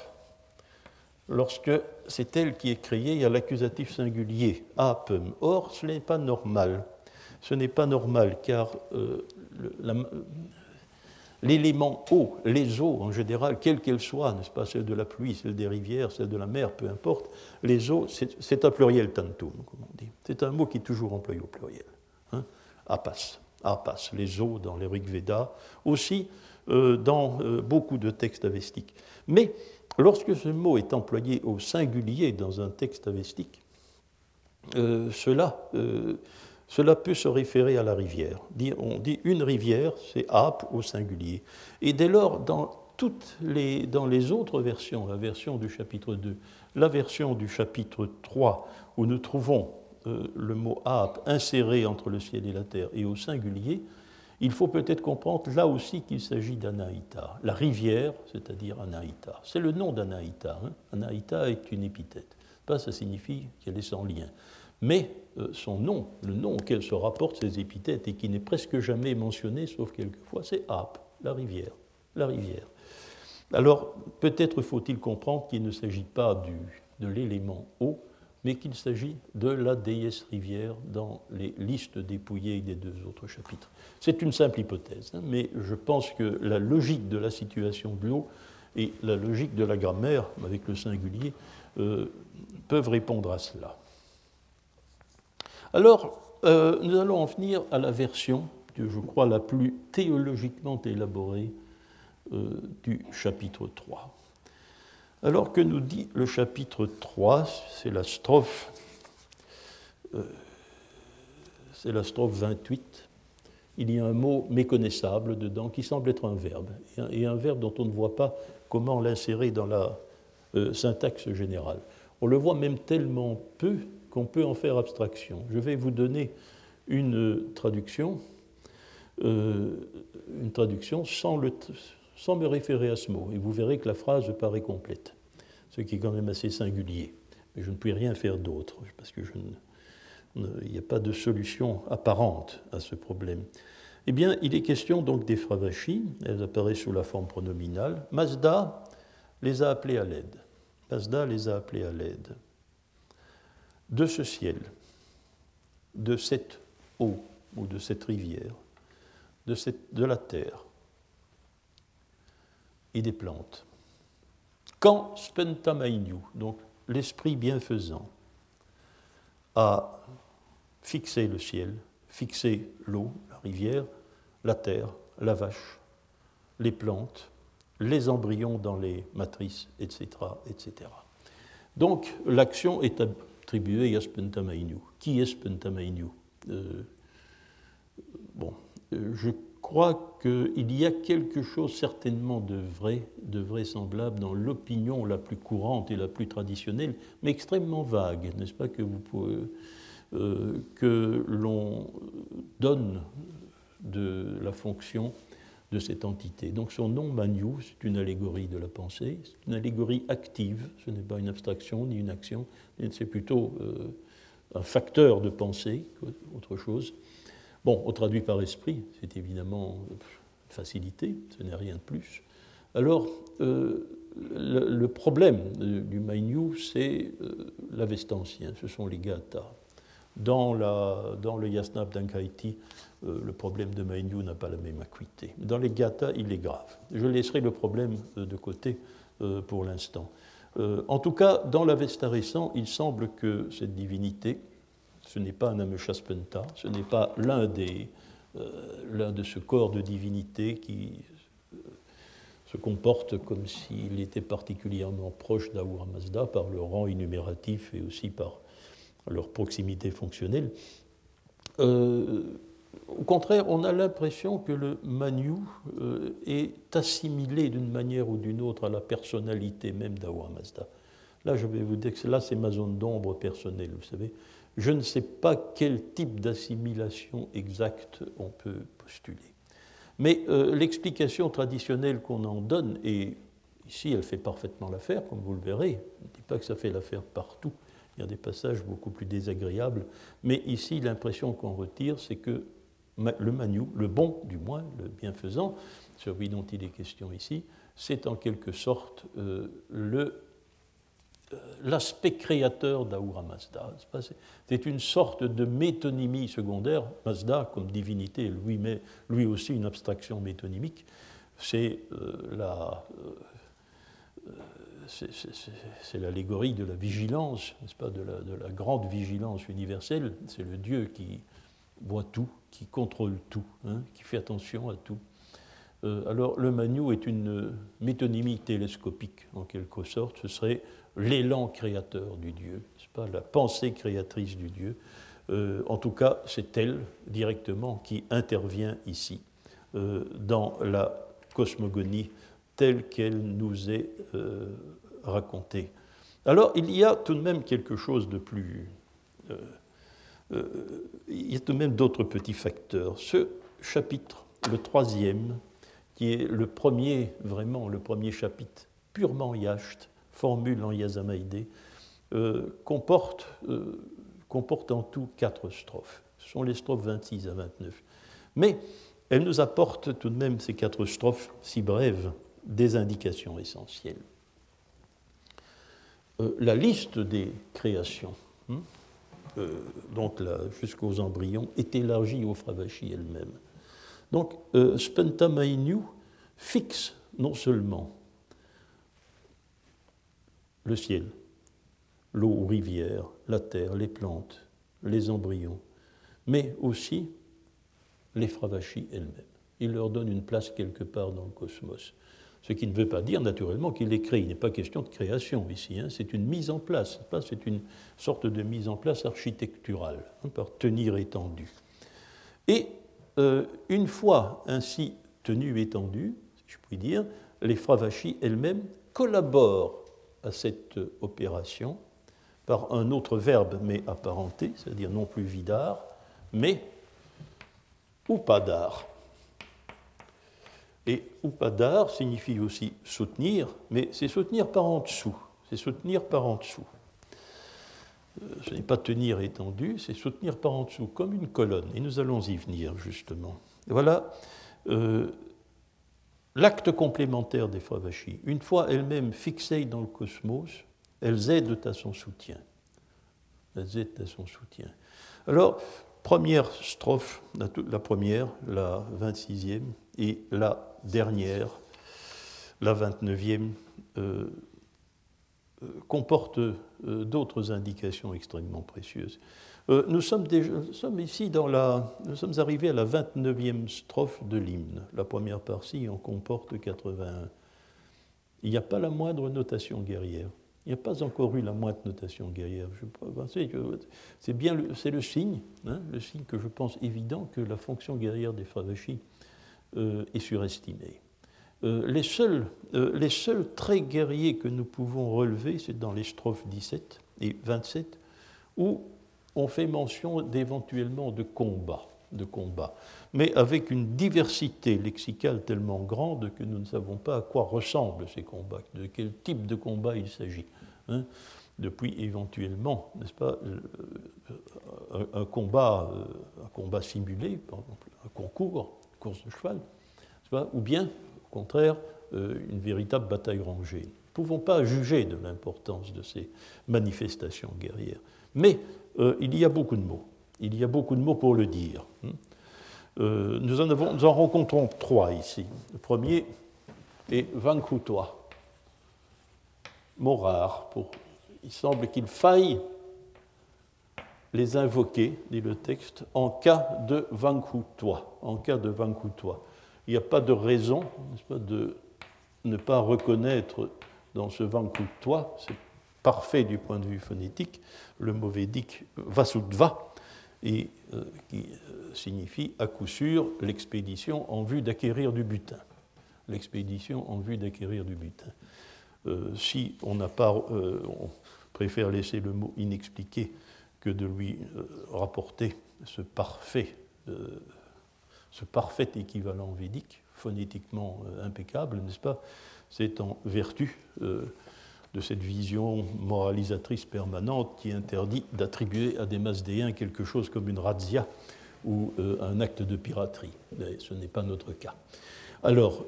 lorsque c'est elle qui est créée, il y a l'accusatif singulier, apem. Or, ce n'est pas normal. Ce n'est pas normal, car euh, l'élément eau, les eaux en général, quelles qu'elles soient, n'est-ce pas, celle de la pluie, celle des rivières, celle de la mer, peu importe, les eaux, c'est un pluriel tantum, comme on dit. C'est un mot qui est toujours employé au pluriel. Hein. Apas, apas, les eaux dans les Rig Veda. Aussi, euh, dans euh, beaucoup de textes avestiques. Mais lorsque ce mot est employé au singulier dans un texte avestique, euh, cela, cela peut se référer à la rivière. On dit une rivière, c'est ap au singulier. Et dès lors, dans toutes les, dans les autres versions, la version du chapitre 2, la version du chapitre 3, où nous trouvons le mot ap inséré entre le ciel et la terre et au singulier, il faut peut-être comprendre là aussi qu'il s'agit d'Anaïta, la rivière, c'est-à-dire Anaïta. C'est le nom d'Anaïta. Hein. Anaïta est une épithète. Pas ça signifie qu'elle est sans lien. Mais euh, son nom, le nom auquel se rapportent ces épithètes et qui n'est presque jamais mentionné, sauf quelquefois, c'est Ap, la rivière. La rivière. Alors, peut-être faut-il comprendre qu'il ne s'agit pas de l'élément eau, mais qu'il s'agit de la déesse rivière dans les listes dépouillées des deux autres chapitres. C'est une simple hypothèse, hein, mais je pense que la logique de la situation de l'eau et la logique de la grammaire, avec le singulier, euh, peuvent répondre à cela. Alors, euh, nous allons en venir à la version, je crois la plus théologiquement élaborée euh, du chapitre 3. Alors que nous dit le chapitre 3, c'est la strophe, euh, c'est la strophe 28, il y a un mot méconnaissable dedans qui semble être un verbe, et un, verbe dont on ne voit pas comment l'insérer dans la syntaxe générale. On le voit même tellement peu qu'on peut en faire abstraction. Je vais vous donner une traduction, euh, une traduction sans me référer à ce mot, et vous verrez que la phrase paraît complète, ce qui est quand même assez singulier. Mais je ne puis rien faire d'autre, parce que il n'y a pas de solution apparente à ce problème. Eh bien, il est question donc des fravachis, elles apparaissent sous la forme pronominale. Mazda les a appelés à l'aide. Mazda les a appelés à l'aide. De ce ciel, de cette eau ou de cette rivière, de, la terre et des plantes. Quand Spentamainu, donc l'esprit bienfaisant, a fixé le ciel, fixé l'eau, la rivière, la terre, la vache, les plantes, les embryons dans les matrices, etc. etc. Donc l'action est à Spentamainu. Qui est Spentamainu euh, Bon, euh, je crois qu'il y a quelque chose certainement de vrai, de vraisemblable dans l'opinion la plus courante et la plus traditionnelle, mais extrêmement vague, n'est-ce pas, que, euh, que l'on donne de la fonction de cette entité. Donc son nom, Manu, c'est une allégorie de la pensée, c'est une allégorie active, ce n'est pas une abstraction ni une action, c'est plutôt euh, un facteur de pensée, autre chose. Bon, on traduit par esprit, c'est évidemment facilité, ce n'est rien de plus. Alors, euh, le, problème du Mainyu, c'est euh, l'avestancien, ce sont les gathas. Dans, le Yasnab d'Ankaiti, euh, le problème de Mainyu n'a pas la même acuité. Dans les gathas, il est grave. Je laisserai le problème de côté pour l'instant. en tout cas, dans l'Avesta récent, il semble que cette divinité, ce n'est pas un ce n'est pas l'un des euh, de ce corps de divinité qui euh, se comporte comme s'il était particulièrement proche d'Ahura Mazda par leur rang énumératif et aussi par leur proximité fonctionnelle. Euh, au contraire, on a l'impression que le Manu est assimilé d'une manière ou d'une autre à la personnalité même Mazda. Là, je vais vous dire que là, c'est ma zone d'ombre personnelle, vous savez. Je ne sais pas quel type d'assimilation exacte on peut postuler. Mais euh, l'explication traditionnelle qu'on en donne, et ici elle fait parfaitement l'affaire, comme vous le verrez, je ne dis pas que ça fait l'affaire partout, il y a des passages beaucoup plus désagréables, mais ici l'impression qu'on retire, c'est que le manu, le bon du moins, le bienfaisant, celui dont il est question ici, c'est en quelque sorte euh, le euh, l'aspect créateur d'Ahura Mazda. C'est une sorte de métonymie secondaire. Mazda, comme divinité, lui, met lui aussi une abstraction métonymique. C'est euh, la. C'est l'allégorie de la vigilance, n'est-ce pas, de la, de la, grande vigilance universelle. C'est le Dieu qui voit tout, qui contrôle tout, hein, qui fait attention à tout. alors le Manu est une métonymie télescopique, en quelque sorte. Ce serait l'élan créateur du Dieu, pas, la pensée créatrice du Dieu. Euh, en tout cas, c'est elle directement qui intervient ici, euh, dans la cosmogonie telle qu'elle nous est euh, racontée. Alors, il y a tout de même quelque chose de plus... il y a tout de même d'autres petits facteurs. Ce chapitre, le troisième, qui est le premier, vraiment le premier chapitre purement yacht, formule en Yazamaïdé, euh, comporte, euh, comporte en tout quatre strophes. Ce sont les strophes 26 à 29. Mais elles nous apportent tout de même, ces quatre strophes si brèves, des indications essentielles. Euh, la liste des créations, hein, donc jusqu'aux embryons, est élargie aux Fravashi elles-mêmes. Donc, Spenta Mainu fixe non seulement le ciel, l'eau ou rivière, la terre, les plantes, les embryons, mais aussi les fravachis elles-mêmes. Il leur donne une place quelque part dans le cosmos. Ce qui ne veut pas dire naturellement qu'il les crée. Il n'est pas question de création ici. Hein. C'est une mise en place. C'est une sorte de mise en place architecturale, hein, par tenir étendu. Et euh, une fois ainsi tenue étendue, si je puis dire, les fravachis elles-mêmes collaborent à cette opération par un autre verbe mais apparenté, c'est-à-dire non plus vidar, mais ou pas d'art. Et upadar signifie aussi soutenir, mais c'est soutenir par en dessous. C'est soutenir par en dessous. Euh, ce n'est pas tenir étendu, c'est soutenir par en dessous, comme une colonne. Et nous allons y venir, justement. Voilà euh, l'acte complémentaire des Fravashi. Une fois elles-mêmes fixées dans le cosmos, elles aident à son soutien. Elles aident à son soutien. Alors, première strophe, la première, la 26e, et la dernière, la 29e, euh, euh, comporte euh, d'autres indications extrêmement précieuses. nous, sommes sommes ici dans la. Nous sommes arrivés à la 29e strophe de l'hymne. La première partie en comporte 81. Il n'y a pas la moindre notation guerrière. Il n'y a pas encore eu la moindre notation guerrière. C'est bien, c'est le signe, hein, le signe que je pense évident que la fonction guerrière des Fravashi euh, est surestimée. Euh, les, seuls, euh, les seuls traits guerriers que nous pouvons relever, c'est dans les strophes 17 et 27, où on fait mention d'éventuellement de combats, de combats, mais avec une diversité lexicale tellement grande que nous ne savons pas à quoi ressemblent ces combats, de quel type de combat il s'agit. Hein. depuis éventuellement, n'est-ce pas, un, combat, un combat simulé, par exemple, un concours, course de cheval, ou bien, au contraire, euh, une véritable bataille rangée. Nous ne pouvons pas juger de l'importance de ces manifestations guerrières. Mais euh, il y a beaucoup de mots. Il y a beaucoup de mots pour le dire. Hein. Euh, nous, en rencontrons trois ici. Le premier est Vankutoa, mot rare. Pour, il semble qu'il faille les invoquer, dit le texte, en cas de Vankutoa. En cas de il n'y a pas de raison pas, de ne pas reconnaître dans ce toi, c'est parfait du point de vue phonétique, le mot védique vasudva, et, euh, qui euh, signifie à coup sûr l'expédition en vue d'acquérir du butin. L'expédition en vue d'acquérir du butin. Euh, si on n'a pas, on préfère laisser le mot inexpliqué que de lui rapporter ce parfait ce parfait équivalent védique, phonétiquement impeccable, n'est-ce pas? C'est en vertu de cette vision moralisatrice permanente qui interdit d'attribuer à des masdéens quelque chose comme une razzia ou euh, un acte de piraterie. ce n'est pas notre cas. Alors,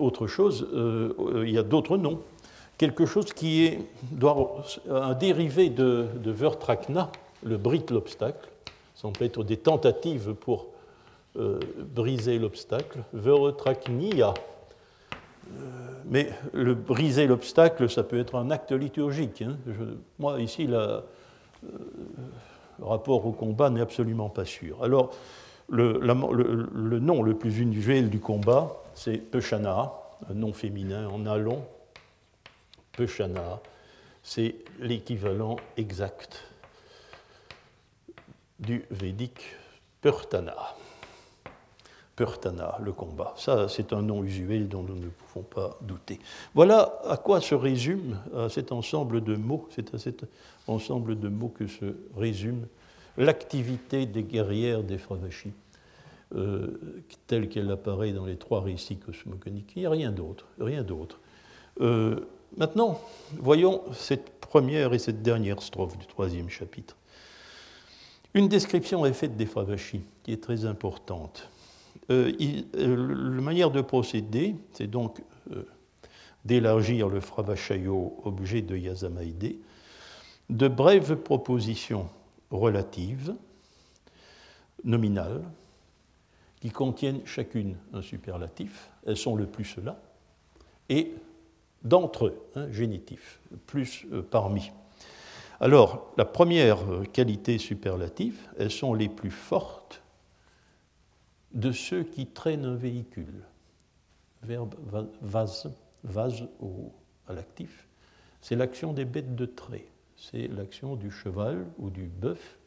autre chose, il y a d'autres noms. Quelque chose qui est un dérivé de, de Vertrakna, le Brit l'obstacle, semble être des tentatives pour euh, briser l'obstacle, veretraknia. Euh, mais le briser l'obstacle, ça peut être un acte liturgique. Hein. moi, ici, euh, le rapport au combat n'est absolument pas sûr. Alors, le, nom le plus usuel du combat, c'est Peshana, un nom féminin en alon. Peshana, c'est l'équivalent exact du védique Purtana. Purtana, le combat. Ça, c'est un nom usuel dont nous ne pouvons pas douter. Voilà à quoi se résume cet ensemble de mots, c'est à cet ensemble de mots que se résume l'activité des guerrières des Fravashi, euh, telle qu'elle apparaît dans les trois récits cosmogoniques. Il n'y a rien d'autre. Euh, maintenant, voyons cette première et cette dernière strophe du troisième chapitre. Une description est faite des Fravashi, qui est très importante. Euh, euh, la manière de procéder, c'est donc euh, d'élargir le Fravachayo objet de Yazamaide, de brèves propositions relatives, nominales, qui contiennent chacune un superlatif, elles sont le plus cela, et d'entre eux, un génitif, plus parmi. Alors, la première qualité superlative, elles sont les plus fortes de ceux qui traînent un véhicule. Verbe vase, vase au, à l'actif, c'est l'action des bêtes de trait. C'est l'action du cheval ou du bœuf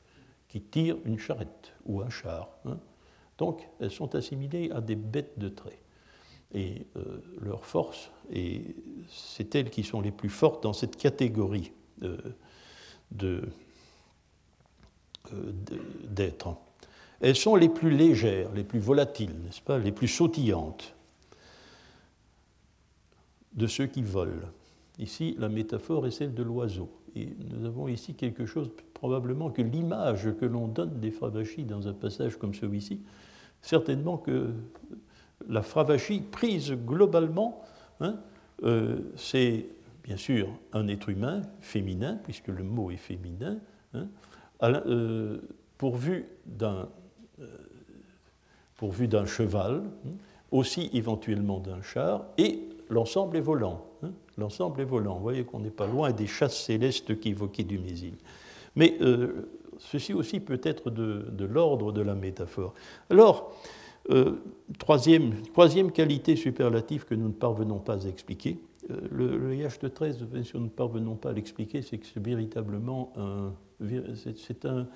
qui tire une charrette ou un char. Hein. Donc, elles sont assimilées à des bêtes de trait. Et euh, leur force, c'est elles qui sont les plus fortes dans cette catégorie euh, euh, d'êtres. Elles sont les plus légères, les plus volatiles, n'est-ce pas, les plus sautillantes. de ceux qui volent. Ici, la métaphore est celle de l'oiseau. Et nous avons ici quelque chose, probablement que l'image que l'on donne des fravachis dans un passage comme celui-ci, certainement que la fravachie prise globalement, hein, euh, c'est bien sûr un être humain féminin, puisque le mot est féminin, hein, euh, pourvu d'un pourvu d'un cheval, hein, aussi éventuellement d'un char, et l'ensemble est volant. Hein. l'ensemble est volant. Vous voyez qu'on n'est pas loin des chasses célestes qui évoquaient du Mésil. Mais euh, ceci aussi peut être de, l'ordre de la métaphore. Alors, troisième, troisième, qualité superlative que nous ne parvenons pas à expliquer, le, le IH de 13, si nous ne parvenons pas à l'expliquer, c'est que c'est véritablement un, c'est un,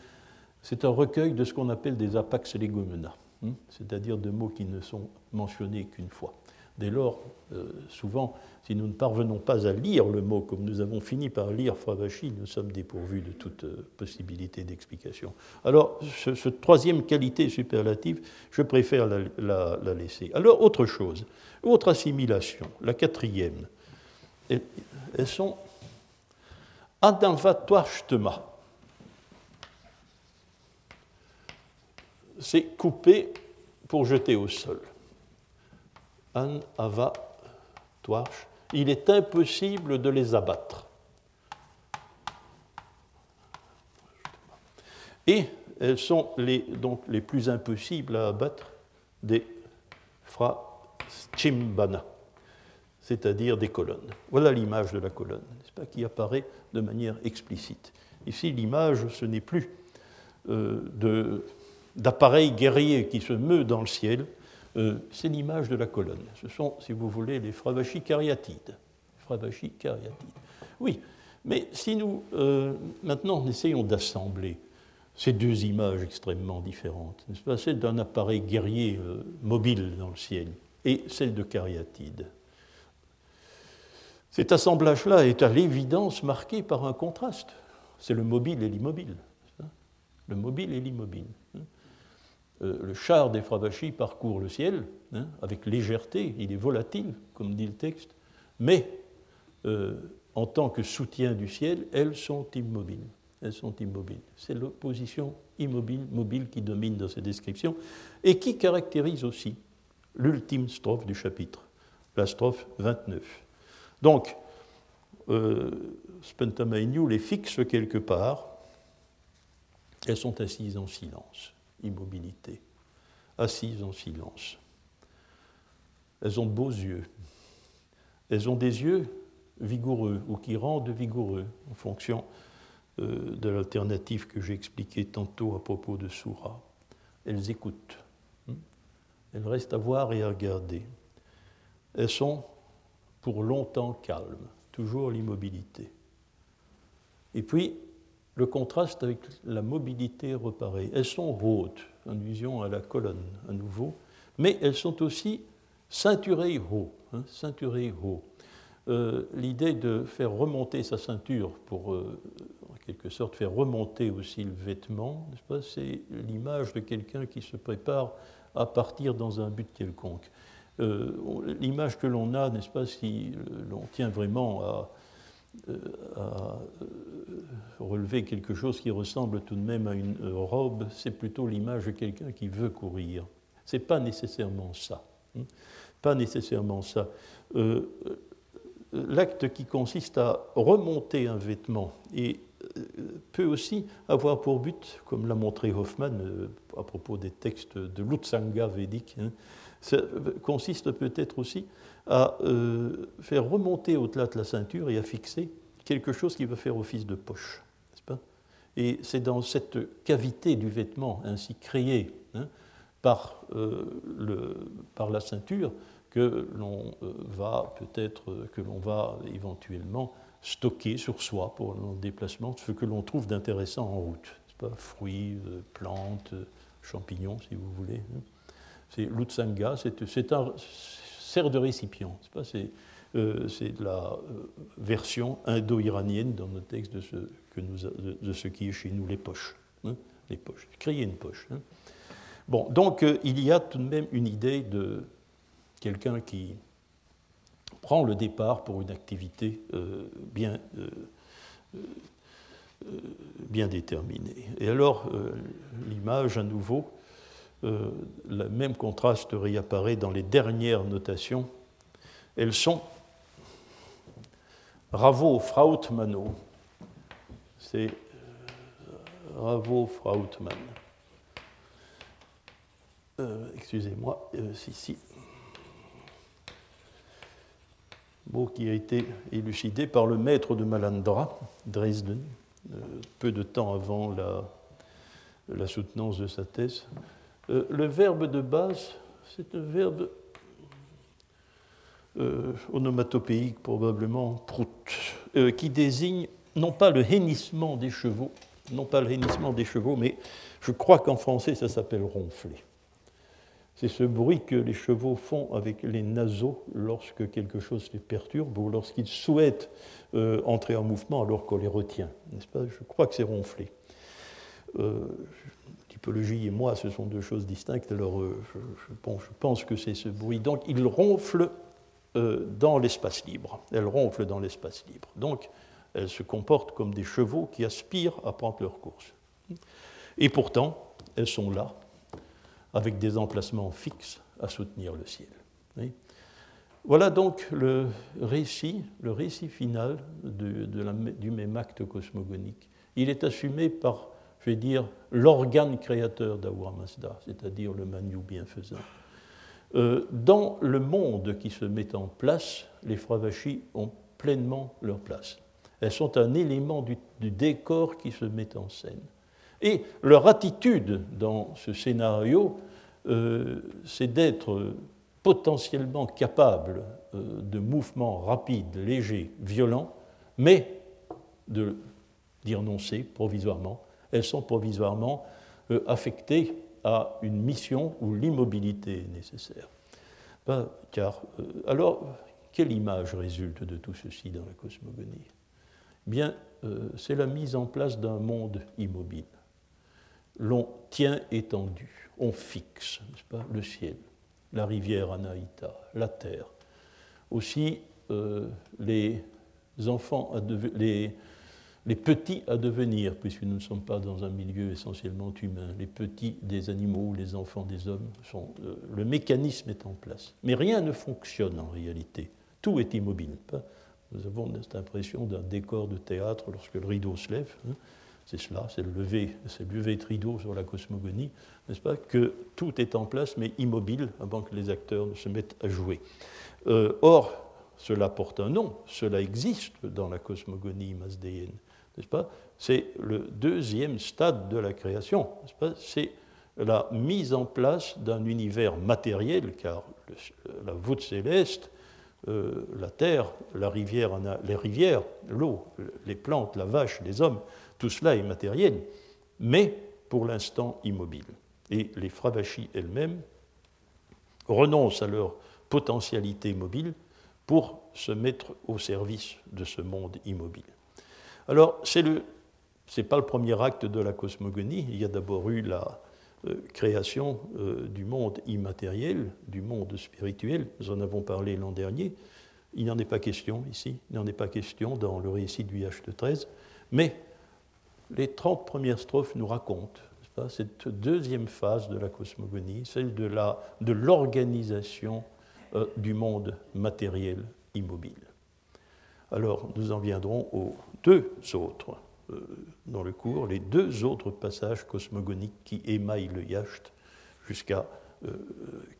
un, recueil de ce qu'on appelle des apax legomena, hein, c'est-à-dire de mots qui ne sont mentionnés qu'une fois. Dès lors, euh, souvent, si nous ne parvenons pas à lire le mot comme nous avons fini par lire Fravashi, nous sommes dépourvus de toute euh, possibilité d'explication. Alors, cette troisième qualité superlative, je préfère la, laisser. Alors, autre chose, autre assimilation, la quatrième. Elles, sont Adamvatwashtema. C'est couper pour jeter au sol. An, ava, toarch. Il est impossible de les abattre. Et elles sont les, donc les plus impossibles à abattre des chimbana, c'est-à-dire des colonnes. Voilà l'image de la colonne, n'est-ce pas, qui apparaît de manière explicite. Ici, l'image, ce n'est plus euh, de d'appareil guerrier qui se meut dans le ciel, euh, c'est l'image de la colonne. Ce sont, si vous voulez, les fravachis cariatides. Fravachis cariatides. Oui, mais si nous, euh, maintenant, essayons d'assembler ces deux images extrêmement différentes, n'est-ce pas Celle d'un appareil guerrier euh, mobile dans le ciel et celle de cariatide. Cet assemblage-là est à l'évidence marqué par un contraste. C'est le mobile et l'immobile. Le mobile et l'immobile. Euh, le char des Fravachis parcourt le ciel hein, avec légèreté, il est volatile, comme dit le texte, mais euh, en tant que soutien du ciel, elles sont immobiles. Elles sont immobiles. C'est l'opposition immobile-mobile qui domine dans ces descriptions et qui caractérise aussi l'ultime strophe du chapitre, la strophe 29. Donc, euh, les fixe quelque part, elles sont assises en silence immobilité, assises en silence. Elles ont de beaux yeux. Elles ont des yeux vigoureux ou qui rendent vigoureux en fonction euh, de l'alternative que j'ai expliquée tantôt à propos de Soura. Elles écoutent. Hmm? Elles restent à voir et à regarder. Elles sont pour longtemps calmes, toujours l'immobilité. Et puis, le contraste avec la mobilité reparaît. Elles sont hautes, allusion à la colonne à nouveau, mais elles sont aussi ceinturées haut. Hein, ceinturées haut. Euh, l'idée de faire remonter sa ceinture pour, euh, en quelque sorte, faire remonter aussi le vêtement, c'est l'image de quelqu'un qui se prépare à partir dans un but quelconque. Euh, l'image que l'on a, n'est-ce pas, si l'on tient vraiment à, à euh, relever quelque chose qui ressemble tout de même à une euh, robe, c'est plutôt l'image de quelqu'un qui veut courir. Ce n'est pas nécessairement ça. Hein. Pas nécessairement ça. L'acte qui consiste à remonter un vêtement et peut aussi avoir pour but, comme l'a montré Hoffman à propos des textes de Lutsanga védique, hein, consiste peut-être aussi à euh, faire remonter au-delà de la ceinture et à fixer quelque chose qui va faire office de poche. Pas? Et c'est dans cette cavité du vêtement ainsi créée hein, par, euh, le, par la ceinture que l'on euh, va peut-être, que l'on va éventuellement stocker sur soi pour le déplacement ce que l'on trouve d'intéressant en route. Pas? Fruits, plantes, champignons, si vous voulez. Hein. C'est l'utsanga, c'est un, sert de récipient. C'est euh, la euh, version indo-iranienne dans nos textes de ce, que nous, de, ce qui est chez nous les poches. Hein, les poches. Créer une poche. Hein. Bon, donc euh, il y a tout de même une idée de quelqu'un qui prend le départ pour une activité bien, bien déterminée. Et alors, l'image, à nouveau, le même contraste réapparaît dans les dernières notations. Elles sont Ravo Frautmano. C'est Ravo Frautman. Euh, excusez-moi, euh, si, si. Mot qui a été élucidé par le maître de Malandra, Dresden, euh, peu de temps avant la soutenance de sa thèse. Le verbe de base, c'est un verbe onomatopéique probablement, prout, qui désigne non pas le hennissement des chevaux, non pas le hennissement des chevaux, mais je crois qu'en français ça s'appelle ronfler. C'est ce bruit que les chevaux font avec les naseaux lorsque quelque chose les perturbe ou lorsqu'ils souhaitent euh, entrer en mouvement alors qu'on les retient. N'est-ce pas? Je crois que c'est ronfler. Euh, typologie et moi, ce sont deux choses distinctes. Alors, euh, je, pense que c'est ce bruit. Donc, ils ronflent dans l'espace libre. Elles ronflent dans l'espace libre. Donc, elles se comportent comme des chevaux qui aspirent à prendre leur course. Et pourtant, elles sont là, avec des emplacements fixes à soutenir le ciel. Voilà donc le récit, le récit final du même acte cosmogonique. Il est assumé par, vais dire, l'organe créateur d'Awar Mazda, c'est-à-dire le Manu bienfaisant. Euh, dans le monde qui se met en place, les Fravachis ont pleinement leur place. Elles sont un élément du, décor qui se met en scène. Et leur attitude dans ce scénario, euh, c'est d'être potentiellement capable euh, de mouvements rapides, légers, violents, mais de d'y renoncer provisoirement. Elles sont provisoirement euh, affectées à une mission où l'immobilité est nécessaire. Ben, car, alors, quelle image résulte de tout ceci dans la cosmogonie? Bien, euh, c'est la mise en place d'un monde immobile. L'on tient étendu, on fixe, n'est-ce pas, le ciel, la rivière Anaïta, la terre. Aussi, euh, les enfants, les, les petits à devenir, puisque nous ne sommes pas dans un milieu essentiellement humain, les petits des animaux, les enfants des hommes, euh, le mécanisme est en place. Mais rien ne fonctionne en réalité. Tout est immobile. Nous avons cette impression d'un décor de théâtre lorsque le rideau se lève. Hein. C'est cela, c'est le lever, c'est le lever de rideau sur la cosmogonie, n'est-ce pas Que tout est en place mais immobile avant que les acteurs ne se mettent à jouer. Euh, or, cela porte un nom, cela existe dans la cosmogonie masdéenne, C'est le deuxième stade de la création, C'est la mise en place d'un univers matériel, car la voûte céleste euh, la terre, les rivières, l'eau, les plantes, la vache, les hommes, tout cela est matériel, mais pour l'instant immobile. Et les Fravachis elles-mêmes renoncent à leur potentialité mobile pour se mettre au service de ce monde immobile. Alors, ce n'est pas le premier acte de la cosmogonie. Il y a d'abord eu la, euh, création euh, du monde immatériel, du monde spirituel. Nous en avons parlé l'an dernier. Il n'en est pas question ici, il n'en est pas question dans le récit du IH de 13, mais les 30 premières strophes nous racontent cette deuxième phase de la cosmogonie, celle de l'organisation euh, du monde matériel immobile. Alors nous en viendrons aux deux autres euh, dans le cours les deux autres passages cosmogoniques qui émaillent le yacht jusqu'à euh,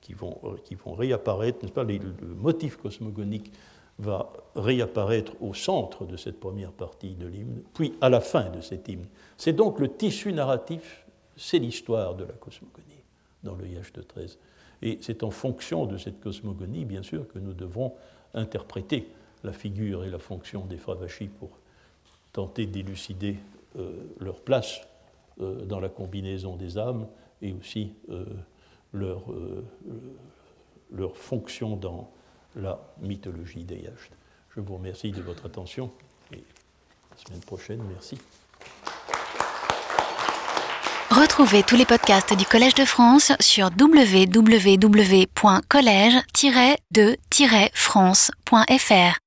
qui, vont, qui vont réapparaître, n'est-ce pas? Le motif cosmogonique va réapparaître au centre de cette première partie de l'hymne, puis à la fin de cet hymne. C'est donc le tissu narratif, c'est l'histoire de la cosmogonie dans le Yacht de 13. Et c'est en fonction de cette cosmogonie, bien sûr, que nous devrons interpréter la figure et la fonction des Fravachis pour tenter d'élucider euh, leur place euh, dans la combinaison des âmes et aussi euh, leur, leur fonction dans la mythologie des Yachts. Je vous remercie de votre attention et la semaine prochaine, merci.
Retrouvez tous les podcasts du Collège de France sur www.collège-de-france.fr.